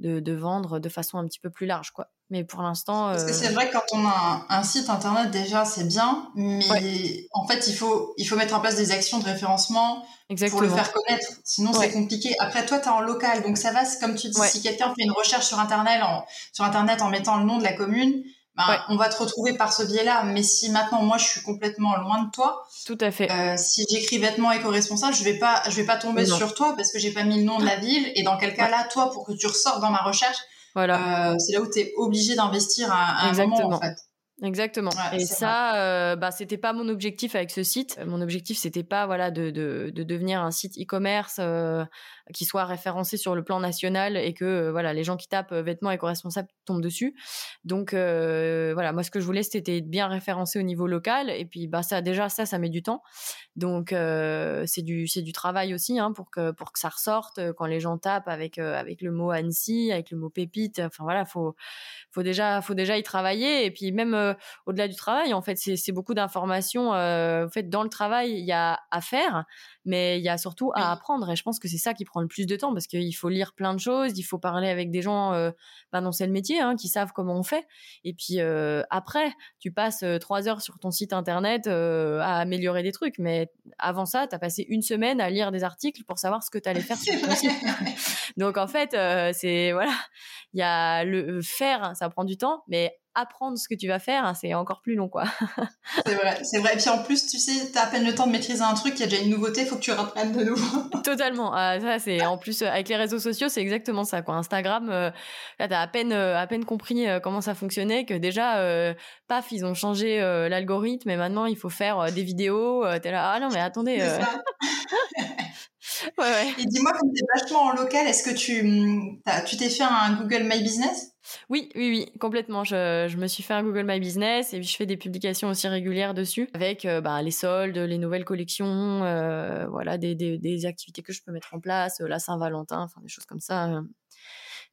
de, vendre de façon un petit peu plus large, quoi. Mais pour l'instant. Parce que c'est vrai que quand on a un, site internet déjà, c'est bien, mais en fait, il faut, il faut mettre en place des actions de référencement pour le faire connaître. Sinon, c'est compliqué. Après, toi, tu es en local, donc ça va, comme tu dis, si quelqu'un fait une recherche sur internet, en, sur internet en mettant le nom de la commune, ben, on va te retrouver par ce biais-là. Mais si maintenant moi je suis complètement loin de toi, tout à fait. Euh, si j'écris vêtements éco-responsables, je vais pas, je vais pas tomber sur toi parce que j'ai pas mis le nom de la ville. Et dans quel cas-là, toi, pour que tu ressortes dans ma recherche, voilà. Euh, c'est là où tu es obligé d'investir un, un moment en fait. Exactement. et ça, euh, bah, c'était pas mon objectif avec ce site. Mon objectif, c'était pas voilà de, de, de devenir un site e-commerce euh, qui soit référencé sur le plan national et que euh, voilà les gens qui tapent euh, vêtements éco-responsables tombent dessus. Donc euh, voilà, moi ce que je voulais c'était bien référencé au niveau local et puis bah ça déjà ça ça met du temps. Donc c'est du c'est du travail aussi hein, pour que pour que ça ressorte quand les gens tapent avec avec le mot Annecy, avec le mot pépite. Enfin voilà, faut faut déjà faut déjà y travailler et puis même au-delà du travail en fait c'est c'est beaucoup d'informations. en fait dans le travail il y a à faire mais il y a surtout à apprendre et je pense que c'est ça qui prend le plus de temps parce qu'il faut lire plein de choses, il faut parler avec des gens, euh, ben dont c'est le métier, hein, qui savent comment on fait. Et puis euh, après, tu passes euh, trois heures sur ton site internet euh, à améliorer des trucs, mais avant ça, tu as passé une semaine à lire des articles pour savoir ce que tu allais faire sur ton site. Donc en fait, c'est voilà, il y a le faire, ça prend du temps, mais apprendre ce que tu vas faire, hein, c'est encore plus long, quoi. c'est vrai, c'est vrai. Et puis en plus, tu sais, t'as à peine le temps de maîtriser un truc, il y a déjà une nouveauté, il faut que tu reprennes de nouveau. Totalement. Ah, ça, c'est en plus avec les réseaux sociaux, c'est exactement ça, quoi. Instagram, euh, là, t'as à peine, euh, à peine compris euh, comment ça fonctionnait, que déjà, paf, ils ont changé l'algorithme, et maintenant il faut faire des vidéos. t'es là, ah non, mais attendez. ouais, ouais. Et dis-moi, comme t'es vachement en local, est-ce que tu, hum, tu t'es fait un Google My Business? Oui, oui, oui, complètement. Je, je, me suis fait un Google My Business et puis je fais des publications aussi régulières dessus avec euh, bah, les soldes, les nouvelles collections, euh, voilà, des, des, des, activités que je peux mettre en place, euh, la Saint-Valentin, enfin des choses comme ça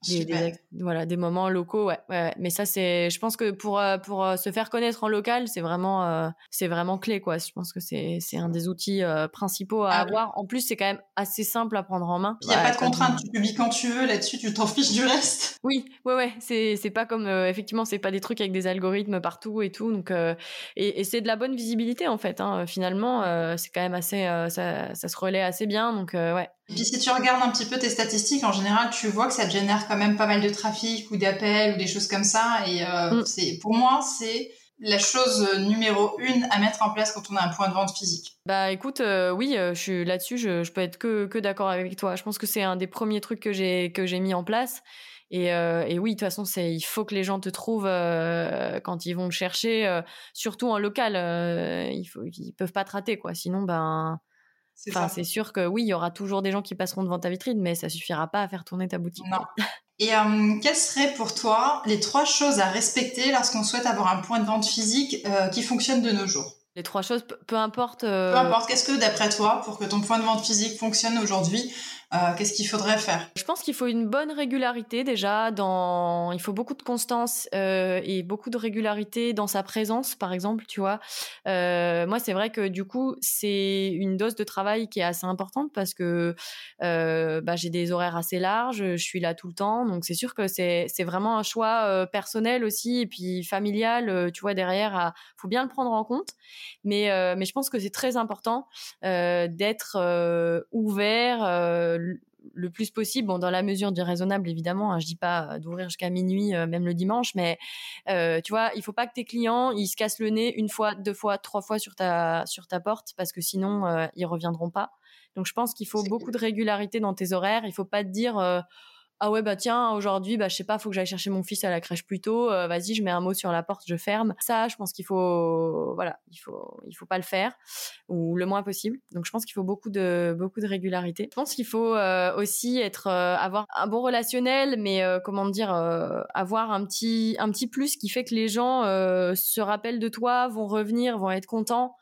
des, voilà des moments locaux ouais, ouais, mais ça c'est je pense que pour euh, pour euh, se faire connaître en local c'est vraiment euh, c'est vraiment clé quoi. Je pense que c'est c'est un des outils principaux à ah avoir. En plus c'est quand même assez simple à prendre en main. Il y a pas de contrainte tu publies quand tu veux. Là-dessus tu t'en fiches du reste. Oui ouais ouais. C'est c'est pas comme effectivement c'est pas des trucs avec des algorithmes partout et tout. Donc et, et c'est de la bonne visibilité en fait hein, finalement c'est quand même assez ça ça se relaie assez bien. Donc ouais puis si tu regardes un petit peu tes statistiques, en général, tu vois que ça génère quand même pas mal de trafic ou d'appels ou des choses comme ça. Et euh, mm. c'est pour moi, c'est la chose numéro une à mettre en place quand on a un point de vente physique. Bah écoute, euh, oui, euh, je suis là-dessus, je, je, peux être que, que d'accord avec toi. Je pense que c'est un des premiers trucs que j'ai que j'ai mis en place. Et, et, oui, de toute façon, c'est il faut que les gens te trouvent quand ils vont te chercher, surtout en local. ils peuvent pas te rater, quoi. Sinon, ben c'est sûr que oui, il y aura toujours des gens qui passeront devant ta vitrine, mais ça suffira pas à faire tourner ta boutique. Non. Et euh, quelles seraient pour toi les trois choses à respecter lorsqu'on souhaite avoir un point de vente physique euh, qui fonctionne de nos jours? Les trois choses, peu importe. Euh, peu importe. Qu'est-ce que d'après toi, pour que ton point de vente physique fonctionne aujourd'hui, Qu'est-ce qu'il faudrait faire? Je pense qu'il faut une bonne régularité déjà. Il faut beaucoup de constance et beaucoup de régularité dans sa présence, par exemple. Tu vois, moi c'est vrai que du coup c'est une dose de travail qui est assez importante parce que bah, j'ai des horaires assez larges, je suis là tout le temps, donc c'est sûr que c'est vraiment un choix personnel aussi et puis familial. tu vois derrière, il faut bien le prendre en compte. Mais je pense que c'est très important d'être ouvert le plus possible, bon, dans la mesure du raisonnable évidemment. Hein, je dis pas d'ouvrir jusqu'à minuit, même le dimanche, mais tu vois, il faut pas que tes clients ils se cassent le nez une fois, deux fois, trois fois sur ta sur ta porte parce que sinon ils reviendront pas. Donc je pense qu'il faut beaucoup de régularité dans tes horaires. Il faut pas te dire ah ouais bah tiens aujourd'hui bah je sais pas faut que j'aille chercher mon fils à la crèche plus tôt euh, vas-y je mets un mot sur la porte je ferme. Ça je pense qu'il faut voilà il faut il faut pas le faire ou le moins possible. Donc je pense qu'il faut beaucoup de beaucoup de régularité. Je pense qu'il faut euh, aussi être euh, avoir un bon relationnel mais comment dire avoir un petit un petit plus qui fait que les gens se rappellent de toi vont revenir vont être contents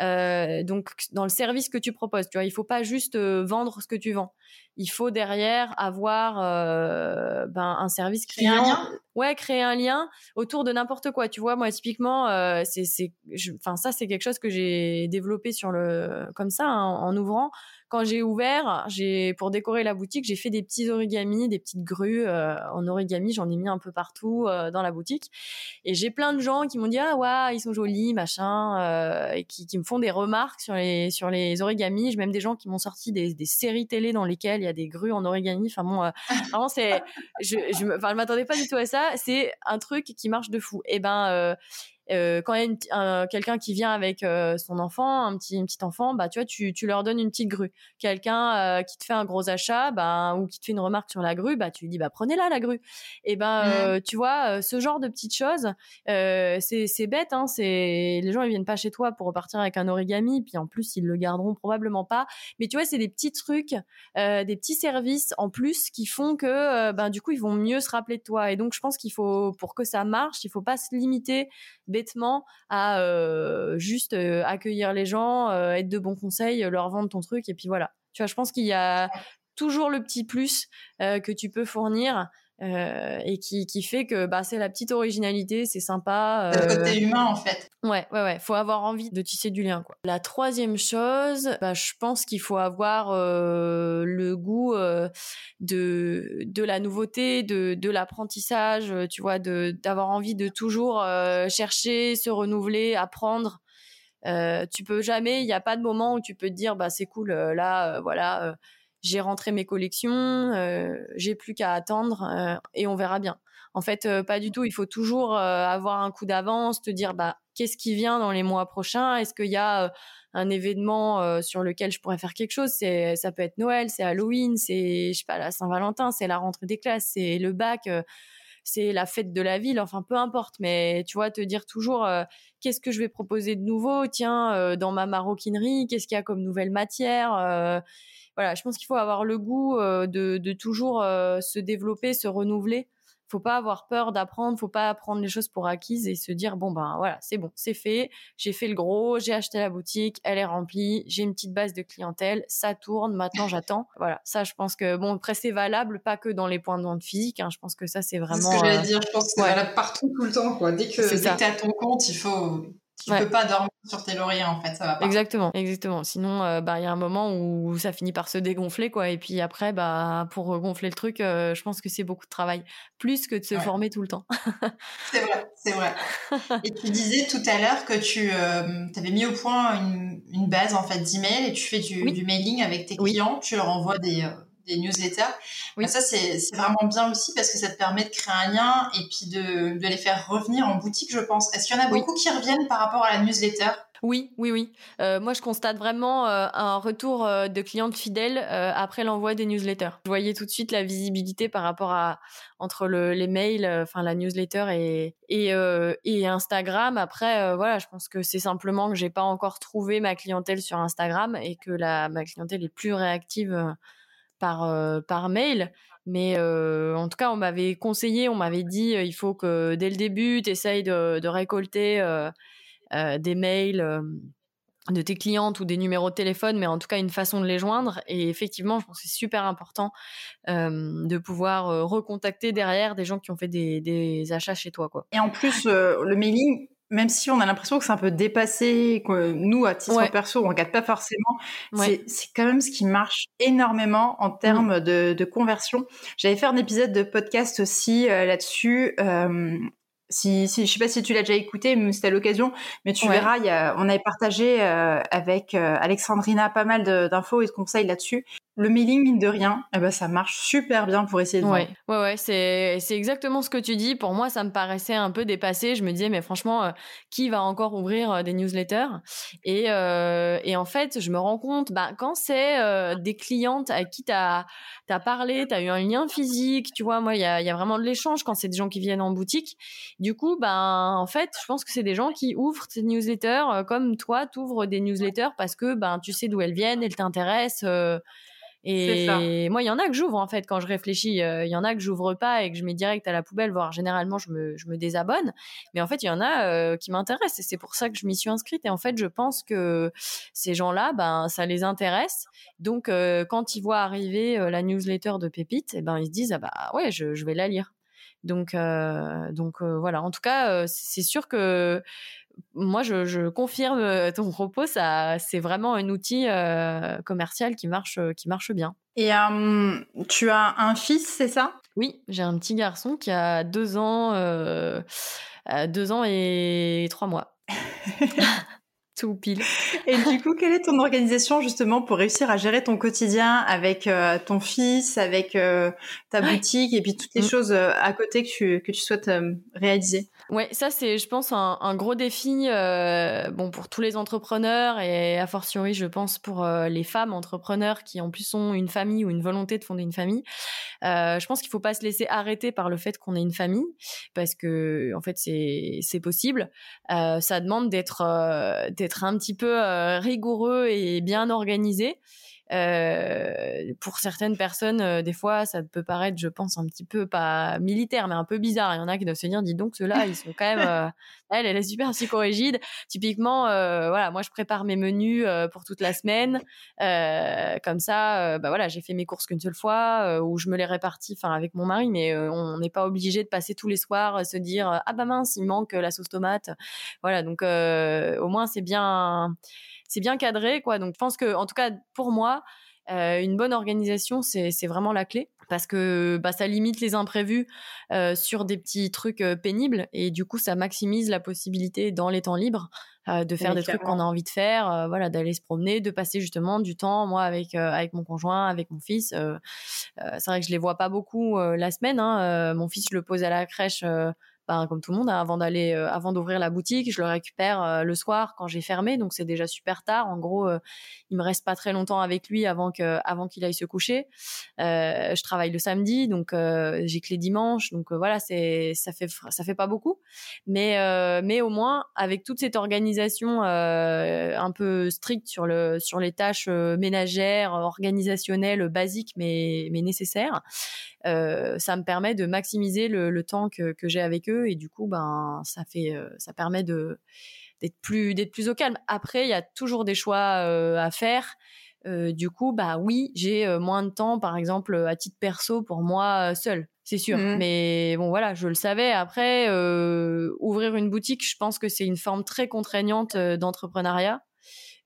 donc dans le service que tu proposes, tu vois, il faut pas juste vendre ce que tu vends il faut derrière avoir euh, ben, un service client. Créer un lien Ouais, créer un lien autour de n'importe quoi. Tu vois, moi typiquement, euh, c'est, c'est, enfin ça c'est quelque chose que j'ai développé sur le, comme ça, hein, en ouvrant quand j'ai ouvert, j'ai pour décorer la boutique, j'ai fait des petits origamis, des petites grues euh, en origami. J'en ai mis un peu partout euh, dans la boutique. Et j'ai plein de gens qui m'ont dit ah ouais, ils sont jolis, machin, euh, et qui, qui, me font des remarques sur les sur les origamis. J'ai même des gens qui m'ont sorti des, des, séries télé dans lesquelles il y a des grues en origami. Enfin bon, vraiment c'est, je, je, enfin, je m'attendais pas du tout à ça. C'est un truc qui marche de fou. Et ben euh, quand il y a quelqu'un qui vient avec euh, son enfant, un petit, petit enfant, bah tu vois, tu, tu leur donnes une petite grue. Quelqu'un euh, qui te fait un gros achat, bah, ou qui te fait une remarque sur la grue, bah tu lui dis bah prenez-la la grue. Et ben mmh. tu vois, ce genre de petites choses, c'est c'est bête, hein. C'est les gens ils viennent pas chez toi pour repartir avec un origami, puis en plus ils le garderont probablement pas. Mais tu vois, c'est des petits trucs, des petits services en plus qui font que ben du coup ils vont mieux se rappeler de toi. Et donc je pense qu'il faut pour que ça marche, il faut pas se limiter à euh, juste euh, accueillir les gens, euh, être de bons conseils, leur vendre ton truc et puis voilà. Tu vois, je pense qu'il y a toujours le petit plus que tu peux fournir euh, et qui, qui fait que bah, c'est la petite originalité, c'est sympa. Euh... Le côté humain en fait. Ouais, ouais, ouais. Faut avoir envie de tisser du lien. Quoi. La troisième chose, bah, je pense qu'il faut avoir euh, le goût euh, de de la nouveauté, de de l'apprentissage. Tu vois, de d'avoir envie de toujours chercher, se renouveler, apprendre. Tu peux jamais, il n'y a pas de moment où tu peux te dire bah c'est cool là, voilà j'ai rentré mes collections, euh, j'ai plus qu'à attendre euh, et on verra bien. En fait, euh, pas du tout. Il faut toujours avoir un coup d'avance, te dire bah qu'est-ce qui vient dans les mois prochains? Est-ce qu'il y a un événement sur lequel je pourrais faire quelque chose? C'est ça peut être Noël, c'est Halloween, c'est je sais pas la Saint-Valentin, c'est la rentrée des classes, c'est le bac c'est la fête de la ville, enfin peu importe, mais tu vois, te dire toujours qu'est-ce que je vais proposer de nouveau, tiens, dans ma maroquinerie, qu'est-ce qu'il y a comme nouvelle matière, voilà, je pense qu'il faut avoir le goût euh, de, de, toujours euh, se développer, se renouveler. Faut pas avoir peur d'apprendre, faut pas prendre les choses pour acquises et se dire bon ben voilà, c'est bon, c'est fait, j'ai fait le gros, j'ai acheté la boutique, elle est remplie, j'ai une petite base de clientèle, ça tourne, maintenant j'attends. Voilà, ça je pense que bon après c'est valable pas que dans les points de vente physiques, hein, je pense que ça c'est vraiment. C'est ce que j'allais dire, je pense que c'est valable partout tout le temps quoi. Dès que dès que as ton compte, il faut tu ne peux pas dormir sur tes lauriers en fait, ça va pas. Exactement, exactement. Sinon, euh, bah il y a un moment où ça finit par se dégonfler quoi, et puis après bah pour gonfler le truc, euh, je pense que c'est beaucoup de travail, plus que de se former tout le temps. c'est vrai, c'est vrai. Et tu disais tout à l'heure que tu euh, avais mis au point une, une base en fait d'emails et tu fais du, du mailing avec tes clients, tu leur envoies des des newsletters. Oui. ça, c'est vraiment bien aussi parce que ça te permet de créer un lien et puis de, de les faire revenir en boutique, je pense. Est-ce qu'il y en a beaucoup qui reviennent par rapport à la newsletter? Oui, oui, oui. Euh, moi, je constate vraiment euh, un retour euh, de clientes fidèles après l'envoi des newsletters. Je voyais tout de suite la visibilité par rapport à entre le, les mails, enfin la newsletter et et, et Instagram. Après, voilà, je pense que c'est simplement que j'ai pas encore trouvé ma clientèle sur Instagram et que la ma clientèle est plus réactive par, euh, par mail. Mais euh, en tout cas, on m'avait conseillé, on m'avait dit, euh, il faut que dès le début, tu essayes de, récolter des mails de tes clientes ou des numéros de téléphone, mais en tout cas une façon de les joindre. Et effectivement, je pense que c'est super important de pouvoir recontacter derrière des gens qui ont fait des, achats chez toi. Quoi. Et en plus, le mailing, même si on a l'impression que c'est un peu dépassé, que nous, à titre perso, on regarde pas forcément, c'est quand même ce qui marche énormément en termes de, de, conversion. J'avais fait un épisode de podcast aussi là-dessus. Euh, si, si, je sais pas si tu l'as déjà écouté, mais c'était à l'occasion, mais tu verras, y a, on avait partagé euh, avec euh, Alexandrina pas mal d'infos et de conseils là-dessus le mailing, mine de rien, eh ben, ça marche super bien pour essayer de ouais. Ouais, ouais, c'est, c'est exactement ce que tu dis. Pour moi, ça me paraissait un peu dépassé. Je me disais, mais franchement, euh, qui va encore ouvrir euh, des newsletters? Et, euh, et en fait, je me rends compte, bah, quand c'est des clientes à qui tu as parlé, tu as eu un lien physique, tu vois, moi, il y a, y a vraiment de l'échange quand c'est des gens qui viennent en boutique. Du coup, ben, en fait, je pense que c'est des gens qui ouvrent tes newsletters comme toi, tu ouvres des newsletters parce que ben, tu sais d'où elles viennent, elles t'intéressent. Et moi, il y en a que j'ouvre en fait quand je réfléchis. Euh, il y en a que j'ouvre pas et que je mets direct à la poubelle, voire généralement je me, je me désabonne. Mais en fait, il y en a euh, qui m'intéressent et c'est pour ça que je m'y suis inscrite. Et en fait, je pense que ces gens-là, ben, ça les intéresse. Donc, euh, quand ils voient arriver la newsletter de Pépite, et eh ben, ils se disent ah bah ouais, je, je vais la lire. Donc, donc voilà. En tout cas, c'est sûr que moi, je, confirme euh, ton propos. Ça, c'est vraiment un outil euh, commercial qui marche, euh, qui marche bien. Et tu as un fils, c'est ça? Oui, j'ai un petit garçon qui a deux ans, deux ans et trois mois. Tout pile. Et du coup, quelle est ton organisation justement pour réussir à gérer ton quotidien avec ton fils, avec ta boutique et puis toutes les mmh. choses à côté que tu, que tu souhaites réaliser? Ouais, ça c'est, je pense, un, un gros défi, euh, bon pour tous les entrepreneurs et a fortiori, je pense pour euh, les femmes entrepreneurs qui en plus ont une famille ou une volonté de fonder une famille. Euh, je pense qu'il faut pas se laisser arrêter par le fait qu'on ait une famille, parce que en fait c'est c'est possible. Euh, ça demande d'être euh, un petit peu rigoureux et bien organisé. Euh, pour certaines personnes, euh, des fois, ça peut paraître, je pense, un petit peu pas militaire, mais un peu bizarre. Il y en a qui doivent se dire, dis donc, ceux-là, ils sont quand même. Euh, elle, elle est super psychorigide. Typiquement, voilà, moi, je prépare mes menus pour toute la semaine. comme ça, bah voilà, j'ai fait mes courses qu'une seule fois, ou je me les répartis, enfin, avec mon mari, mais on n'est pas obligé de passer tous les soirs se dire, ah bah mince, il manque la sauce tomate. Voilà, donc au moins, c'est bien c'est bien cadré, quoi. Donc, je pense que, en tout cas, pour moi, euh, une bonne organisation, c'est vraiment la clé parce que bah, ça limite les imprévus euh, sur des petits trucs euh, pénibles et du coup, ça maximise la possibilité dans les temps libres de faire des trucs qu'on a envie de faire, voilà, d'aller se promener, de passer justement du temps, moi avec avec mon conjoint, avec mon fils. c'est vrai que je les vois pas beaucoup la semaine. Hein, mon fils, je le pose à la crèche ben, comme tout le monde, hein, avant d'aller, euh, avant d'ouvrir la boutique, je le récupère euh, le soir quand j'ai fermé, donc c'est déjà super tard. En gros, euh, il me reste pas très longtemps avec lui avant que, avant qu'il aille se coucher. je travaille le samedi, donc j'ai que les dimanches, donc voilà, c'est, ça fait, ça fait pas beaucoup, mais, mais au moins avec toute cette organisation un peu stricte sur le, sur les tâches ménagères, organisationnelles, basiques, mais, mais nécessaires, ça me permet de maximiser le, temps que j'ai avec eux et du coup ben ça fait euh, ça permet de d'être plus d'être plus au calme. Après il y a toujours des choix euh, à faire. Euh, du coup bah oui j'ai moins de temps par exemple à titre perso pour moi seul c'est sûr. Mmh. Mais bon, voilà, je le savais. Après, ouvrir une boutique, je pense que c'est une forme très contraignante d'entrepreneuriat.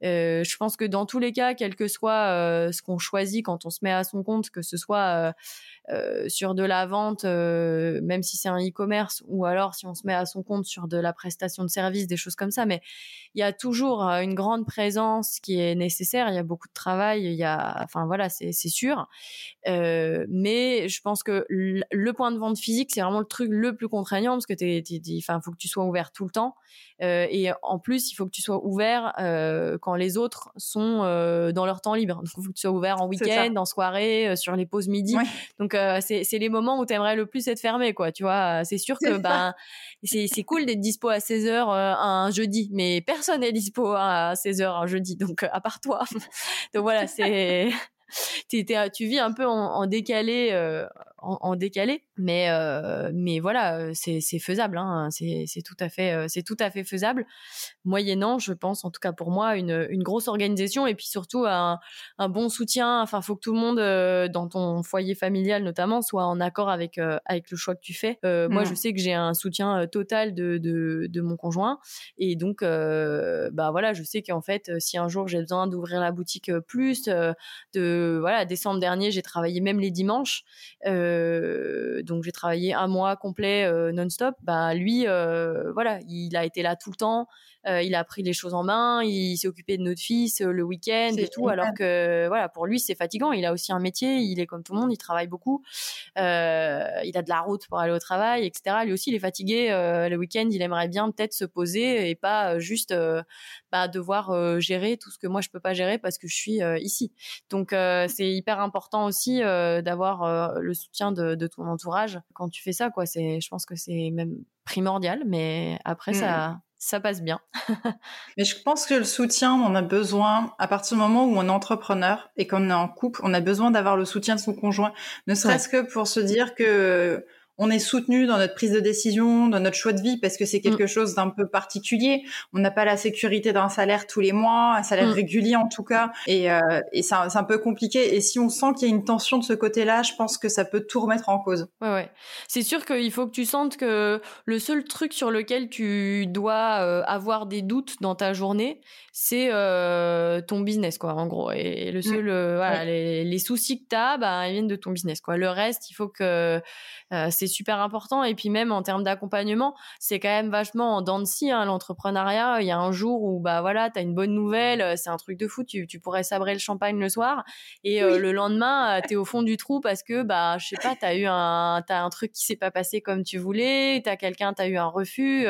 je pense que dans tous les cas, quel que soit ce qu'on choisit quand on se met à son compte, que ce soit euh, sur de la vente, euh, même si c'est un e-commerce, ou alors si on se met à son compte sur de la prestation de services, des choses comme ça. Mais il y a toujours euh, une grande présence qui est nécessaire. Il y a beaucoup de travail. Il y a, enfin voilà, c'est sûr. mais je pense que le point de vente physique, c'est vraiment le truc le plus contraignant parce que t'es, enfin, faut que tu sois ouvert tout le temps. et en plus, il faut que tu sois ouvert quand les autres sont dans leur temps libre. Donc, il faut que tu sois ouvert en week-end, en soirée, sur les pauses midi. Donc, c'est les moments où tu aimerais le plus être fermé, quoi. Tu vois, c'est sûr que ben c'est cool d'être dispo à 16 h euh, un jeudi, mais personne n'est dispo à 16 h un jeudi, donc à part toi. donc voilà, c'est tu vis un peu en, décalé, euh, en, décalé. Mais mais voilà, c'est faisable. Hein, c'est tout à fait c'est tout à fait faisable. Moyennant, je pense, en tout cas pour moi, une, une grosse organisation et puis surtout un, un bon soutien. Enfin, faut que tout le monde dans ton foyer familial notamment soit en accord avec avec le choix que tu fais. Moi, je mmh. sais que j'ai un soutien total de, de, de mon conjoint et donc bah voilà, je sais qu'en fait, si un jour j'ai besoin d'ouvrir la boutique plus, de voilà, décembre dernier, j'ai travaillé même les dimanches, donc j'ai travaillé un mois complet non-stop. Bah lui, voilà, il a été là tout le temps. Euh, il a pris les choses en main, il s'est occupé de notre fils euh, le week-end et tout, alors que voilà, pour lui c'est fatigant. Il a aussi un métier, il est comme tout le monde, il travaille beaucoup, euh, il a de la route pour aller au travail, etc. Lui aussi il est fatigué le week-end, il aimerait bien peut-être se poser et pas juste bah, devoir gérer tout ce que moi je peux pas gérer parce que je suis ici. Donc c'est hyper important aussi d'avoir le soutien de, de, ton entourage quand tu fais ça. Quoi, c'est, je pense que c'est même primordial, mais après ça mmh ça passe bien. Mais je pense que le soutien, on en a besoin à partir du moment où on est entrepreneur et qu'on est en couple, on a besoin d'avoir le soutien de son conjoint, ne serait-ce que pour se dire que on est soutenu dans notre prise de décision, dans notre choix de vie, parce que c'est quelque mm. chose d'un peu particulier. On n'a pas la sécurité d'un salaire tous les mois, un salaire mm. régulier en tout cas, et, euh, et c'est un, peu compliqué. Et si on sent qu'il y a une tension de ce côté-là, je pense que ça peut tout remettre en cause. Ouais, ouais. C'est sûr qu'il faut que tu sentes que le seul truc sur lequel tu dois euh, avoir des doutes dans ta journée, c'est euh, ton business, quoi, en gros. Et le mm. seul, voilà, les, les, soucis que tu as, bah, ils viennent de ton business, quoi. Le reste, il faut que c'est c'est super important. Et puis même en termes d'accompagnement, c'est quand même vachement en dents de scie, hein, l'entrepreneuriat. Il y a un jour où, bah voilà, tu as une bonne nouvelle, euh, c'est un truc de fou, tu, tu pourrais sabrer le champagne le soir. Et euh, le lendemain, euh, tu es au fond du trou parce que, bah, je sais pas, tu as eu un, as un truc qui s'est pas passé comme tu voulais, tu as quelqu'un, tu as eu un refus.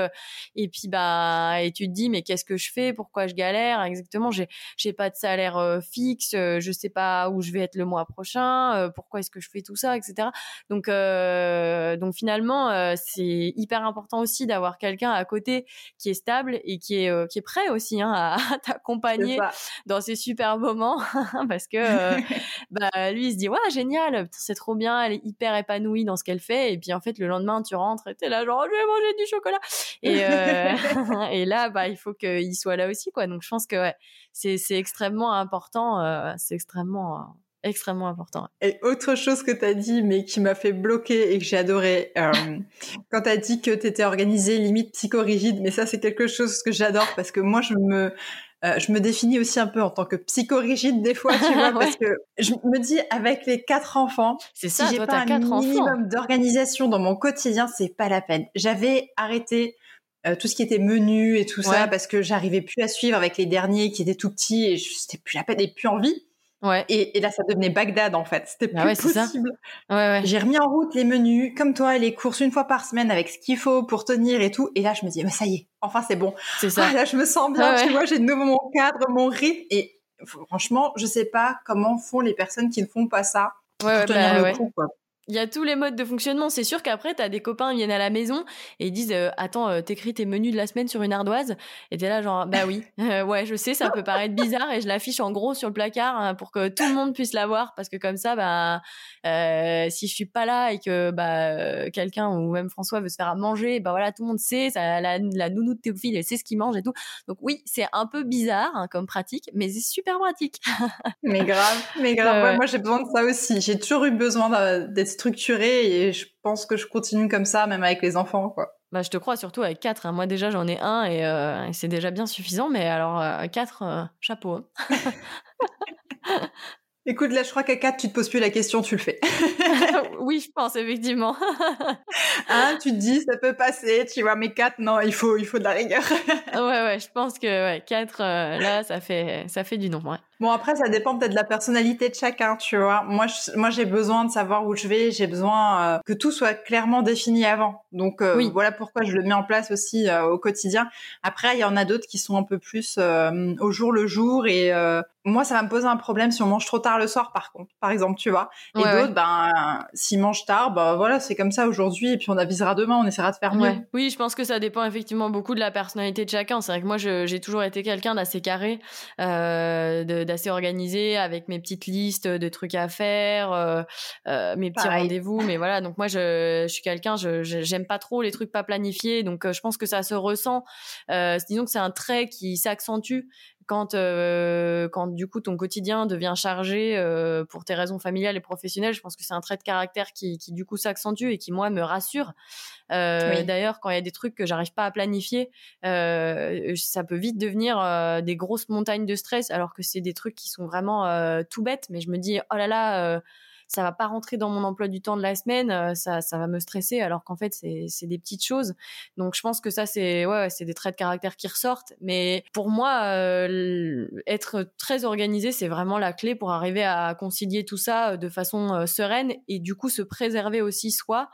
et puis, bah, et tu te dis, mais qu'est-ce que je fais? Pourquoi je galère? Exactement, j'ai, j'ai pas de salaire fixe, je sais pas où je vais être le mois prochain, pourquoi est-ce que je fais tout ça, etc. Donc, euh, donc finalement, euh, c'est hyper important aussi d'avoir quelqu'un à côté qui est stable et qui est euh, qui est prêt aussi hein, à, t'accompagner dans ces super moments. Parce que bah lui il se dit ouais génial, c'est trop bien, elle est hyper épanouie dans ce qu'elle fait. Et puis en fait le lendemain tu rentres et t'es là genre je vais manger du chocolat. Et et là bah il faut qu'il soit là aussi quoi. Donc je pense que ouais, c'est c'est extrêmement important, c'est extrêmement extrêmement important. Et autre chose que tu as dit, mais qui m'a fait bloquer et que j'ai adoré, euh, quand tu as dit que tu étais organisée limite psychorigide, mais ça c'est quelque chose que j'adore parce que moi je me... Euh, je me définis aussi un peu en tant que psychorigide des fois, tu vois, parce que je me dis avec les quatre enfants, c'est si j'ai pas un minimum d'organisation dans mon quotidien, c'est pas la peine. J'avais arrêté euh, tout ce qui était menu et tout ça parce que j'arrivais plus à suivre avec les derniers qui étaient tout petits et c'était plus la peine et plus envie. Ouais. Et, là, ça devenait Bagdad en fait. C'était ah plus possible. Ouais, J'ai remis en route les menus, comme toi, les courses une fois par semaine avec ce qu'il faut pour tenir et tout. Et là, je me dis, bah, ça y est, enfin c'est bon. C'est ça. Ah, là, je me sens bien. tu vois, j'ai de nouveau mon cadre, mon rythme. Et franchement, je sais pas comment font les personnes qui ne font pas ça pour tenir bah, le coup. Quoi il y a tous les modes de fonctionnement. C'est sûr qu'après, tu as des copains qui viennent à la maison et ils disent euh, Attends, euh, t'écris tes menus de la semaine sur une ardoise Et t'es là, genre, bah oui, ouais, je sais, ça peut paraître bizarre et je l'affiche en gros sur le placard hein, pour que tout le monde puisse la voir parce que comme ça, bah, euh, si je suis pas là et que bah, quelqu'un ou même François veut se faire à manger, bah voilà, tout le monde sait, ça, la, la nounou de Théophile, elle sait ce qu'il mange et tout. Donc oui, c'est un peu bizarre hein, comme pratique, mais c'est super pratique. mais grave, mais grave. moi, j'ai besoin de ça aussi. J'ai toujours eu besoin d'être structuré et je pense que je continue comme ça, même avec les enfants, quoi. Bah, je te crois, surtout avec quatre. Hein. Moi, déjà, j'en ai un et, euh, c'est déjà bien suffisant, mais alors, euh, quatre, euh, chapeau. Hein. Écoute, là, je crois qu'à 4, tu te poses plus la question, tu le fais. oui, je pense, effectivement. hein, tu te dis, ça peut passer, tu vois, mais 4, non, il faut, il faut de la rigueur. ouais, ouais, je pense que ouais, 4, là, ça fait, ça fait du nombre. Ouais. Bon, après, ça dépend peut-être de la personnalité de chacun, tu vois. Moi, moi, j'ai besoin de savoir où je vais, j'ai besoin euh, que tout soit clairement défini avant. Donc, euh, oui. voilà pourquoi je le mets en place aussi euh, au quotidien. Après, il y en a d'autres qui sont un peu plus au jour le jour et moi, ça va me poser un problème si on mange trop tard le soir, par contre, par exemple, tu vois. Et d'autres, ben, s'ils mangent tard, ben voilà, c'est comme ça aujourd'hui, et puis on avisera demain, on essaiera de faire mieux. Oui, je pense que ça dépend effectivement beaucoup de la personnalité de chacun. C'est vrai que moi, j'ai toujours été quelqu'un d'assez carré, euh, d'assez organisé avec mes petites listes de trucs à faire, mes petits rendez-vous. Mais voilà, donc moi, je, je suis quelqu'un, je j'aime pas trop les trucs pas planifiés. Donc, je pense que ça se ressent. disons que c'est un trait qui s'accentue quand euh, quand du coup ton quotidien devient chargé euh, pour tes raisons familiales et professionnelles, je pense que c'est un trait de caractère qui, qui du coup s'accentue et qui moi me rassure. Euh, D'ailleurs, quand il y a des trucs que j'arrive pas à planifier, euh, ça peut vite devenir euh, des grosses montagnes de stress, alors que c'est des trucs qui sont vraiment euh, tout bêtes. Mais je me dis oh là là ça va pas rentrer dans mon emploi du temps de la semaine, euh, ça, ça va me stresser, alors qu'en fait, c'est des petites choses. Donc, je pense que ça, c'est ouais, c'est des traits de caractère qui ressortent. Mais pour moi, euh, être très organisé, c'est vraiment la clé pour arriver à concilier tout ça euh, de façon sereine et du coup se préserver aussi soi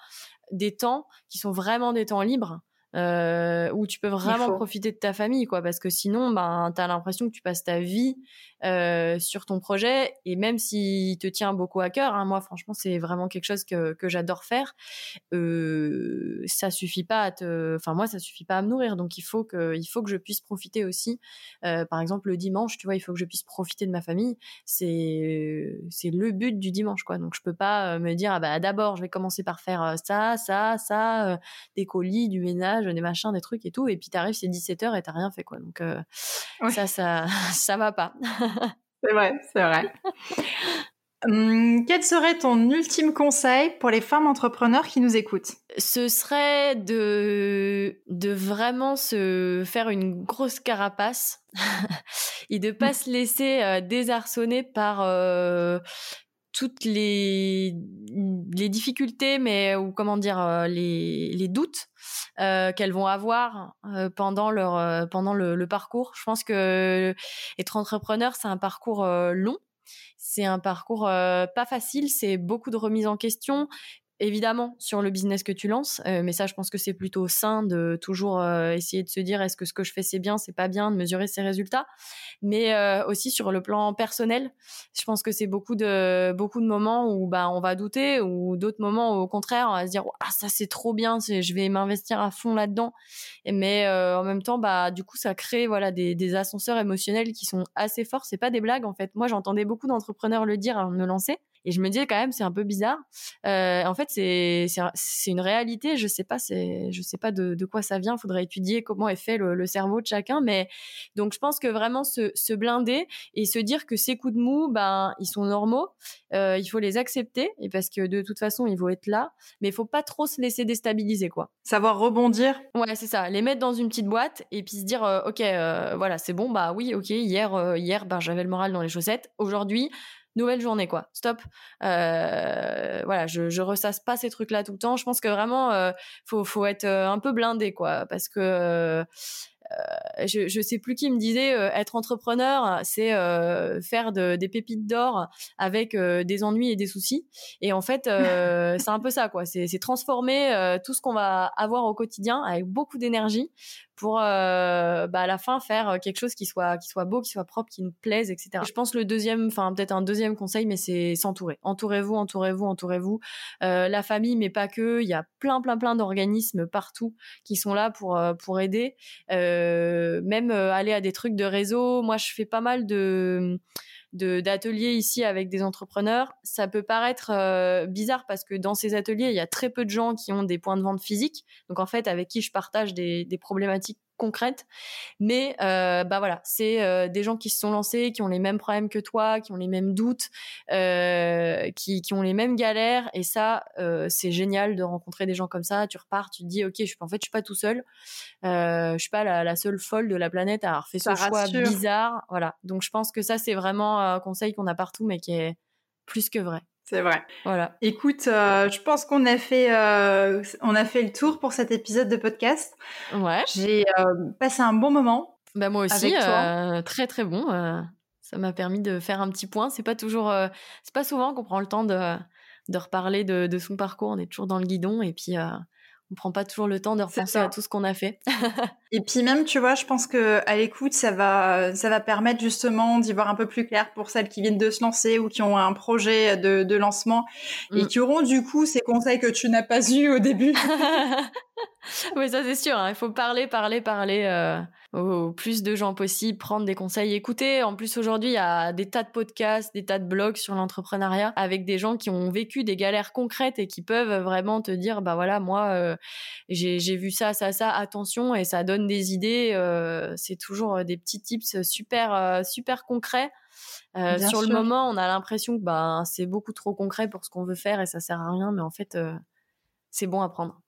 des temps qui sont vraiment des temps libres euh, où tu peux vraiment profiter de ta famille, quoi. Parce que sinon, ben, t'as l'impression que tu passes ta vie euh, sur ton projet, et même s'il te tient beaucoup à cœur, hein, moi, franchement, c'est vraiment quelque chose que, que j'adore faire. Euh, ça suffit pas à te, enfin moi, ça suffit pas à me nourrir, donc il faut que, il faut que je puisse profiter aussi. Par exemple, le dimanche, tu vois, il faut que je puisse profiter de ma famille. C'est, c'est le but du dimanche, quoi. Donc je peux pas me dire, ah bah d'abord, je vais commencer par faire ça, ça, ça, des colis, du ménage des machins, des trucs et tout. Et puis t'arrives, c'est 17h et t'as rien fait, quoi. Donc, euh, ça, ça, ça va pas. c'est vrai, c'est vrai. Hum, quel serait ton ultime conseil pour les femmes entrepreneurs qui nous écoutent? Ce serait de, de vraiment se faire une grosse carapace et de pas se laisser euh, désarçonner par euh, toutes les, les difficultés, mais ou comment dire euh, les, les doutes euh, qu'elles vont avoir euh, pendant leur euh, pendant le, le, parcours. Je pense que être entrepreneur, c'est un parcours long. C'est un parcours pas facile, c'est beaucoup de remise en question, évidemment sur le business que tu lances, euh, mais ça, je pense que c'est plutôt sain de toujours euh, essayer de se dire est-ce que ce que je fais c'est bien, c'est pas bien, de mesurer ses résultats, mais euh, aussi sur le plan personnel, je pense que c'est beaucoup de beaucoup de moments où bah on va douter, ou d'autres moments où, au contraire on va se dire ah ça c'est trop bien, je vais m'investir à fond là-dedans, mais en même temps bah du coup ça crée voilà des, des ascenseurs émotionnels qui sont assez forts, c'est pas des blagues en fait. Moi j'entendais beaucoup d'entrepreneurs le dire avant de me lancer et je me disais quand même, c'est un peu bizarre. Euh, en fait, c'est c'est une réalité. Je sais pas, c'est je sais pas de, de quoi ça vient. Faudrait étudier comment est fait le, le, cerveau de chacun. Mais donc, je pense que vraiment se, se blinder et se dire que ces coups de mou, ben, ils sont normaux. Euh, il faut les accepter et parce que de toute façon, ils vont être là. Mais il faut pas trop se laisser déstabiliser, quoi. Savoir rebondir. Ouais, c'est ça. Les mettre dans une petite boîte et puis se dire, euh, ok, euh, voilà, c'est bon. Bah oui, ok. Hier, euh, hier, ben, j'avais le moral dans les chaussettes. Aujourd'hui nouvelle journée quoi stop euh, voilà je, je ressasse pas ces trucs là tout le temps je pense que vraiment euh, faut faut être euh, un peu blindé quoi parce que euh, je, je sais plus qui me disait être entrepreneur, c'est faire de, des pépites d'or avec des ennuis et des soucis. Et en fait, c'est un peu ça, quoi. C'est transformer tout ce qu'on va avoir au quotidien avec beaucoup d'énergie pour euh, bah, à la fin faire euh, quelque chose qui soit qui soit beau, qui soit propre, qui nous plaise, etc. Je pense le deuxième, enfin peut-être un deuxième conseil, mais c'est s'entourer. Entourez-vous, entourez-vous, entourez-vous. Euh, la famille, mais pas que. Il y a plein, plein, plein d'organismes partout qui sont là pour euh, pour aider. Euh, même aller à des trucs de réseau. Moi, je fais pas mal de d'ateliers ici avec des entrepreneurs. Ça peut paraître euh, bizarre parce que dans ces ateliers, il y a très peu de gens qui ont des points de vente physiques. Donc en fait, avec qui je partage des, des problématiques concrètes. Mais euh, bah voilà, c'est euh, des gens qui se sont lancés, qui ont les mêmes problèmes que toi, qui ont les mêmes doutes, euh, qui, qui, ont les mêmes galères. Et ça, c'est génial de rencontrer des gens comme ça. Tu repars, tu te dis, ok, je, en fait, je suis pas tout seul. Je suis pas la, la, seule folle de la planète à avoir fait ce choix bizarre. Voilà. Donc je pense que ça, c'est vraiment un conseil qu'on a partout, mais qui est plus que vrai. C'est vrai. Voilà. Écoute, euh, je pense qu'on a fait, euh, on a fait le tour pour cet épisode de podcast. Ouais. J'ai euh, passé un bon moment. Bah moi aussi, euh, très très bon. Ça m'a permis de faire un petit point. C'est pas toujours, c'est pas souvent qu'on prend le temps de de reparler de, de, son parcours. On est toujours dans le guidon et puis on prend pas toujours le temps de repenser à tout ce qu'on a fait. et puis même, tu vois, je pense que à l'écoute, ça va, ça va permettre justement d'y voir un peu plus clair pour celles qui viennent de se lancer ou qui ont un projet de, de lancement mm. et qui auront du coup ces conseils que tu n'as pas eu au début. oui, ça c'est sûr. Hein. Il faut parler, parler, parler euh, au plus de gens possible, prendre des conseils, écouter. En plus, aujourd'hui, il y a des tas de podcasts, des tas de blogs sur l'entrepreneuriat avec des gens qui ont vécu des galères concrètes et qui peuvent vraiment te dire, bah voilà, moi, euh, j'ai vu ça, ça, ça, attention, et ça donne des idées. Euh, c'est toujours des petits tips super, super concrets. sur le moment, on a l'impression que bah, c'est beaucoup trop concret pour ce qu'on veut faire et ça sert à rien, mais en fait, c'est bon à prendre.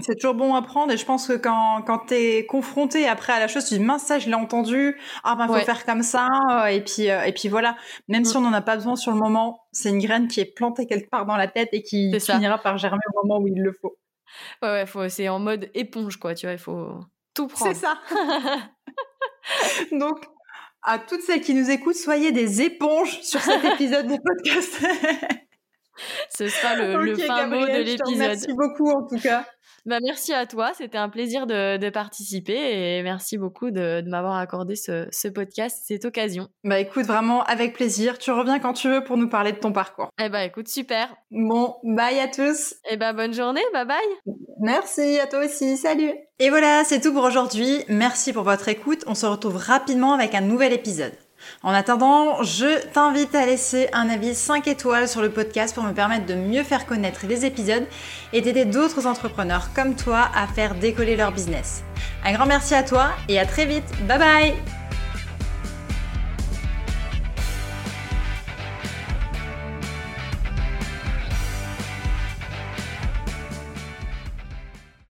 C'est toujours bon à prendre et je pense que quand, quand t'es confronté après à la chose, tu dis mince ça je l'ai entendu, ah ben faut faire comme ça et puis euh, et puis voilà. Même si mm. on n'en a pas besoin sur le moment, c'est une graine qui est plantée quelque part dans la tête et qui finira par germer au moment où il le faut. Ouais ouais, faut, c'est en mode éponge quoi, tu vois, il faut tout prendre. C'est ça. Donc à toutes celles qui nous écoutent, soyez des éponges sur cet épisode du podcast. Ce sera le, le fin mot de l'épisode. Merci beaucoup en tout cas. Bah, merci à toi, c'était un plaisir de, de, participer et merci beaucoup de, de m'avoir accordé ce, ce, podcast, cette occasion. Bah écoute, vraiment avec plaisir. Tu reviens quand tu veux pour nous parler de ton parcours. Eh bah écoute, super. Bon, bye à tous. Eh bah bonne journée, bye bye. Merci à toi aussi, salut. Et voilà, c'est tout pour aujourd'hui. Merci pour votre écoute. On se retrouve rapidement avec un nouvel épisode. En attendant, je t'invite à laisser un avis 5 étoiles sur le podcast pour me permettre de mieux faire connaître les épisodes et d'aider d'autres entrepreneurs comme toi à faire décoller leur business. Un grand merci à toi et à très vite. Bye bye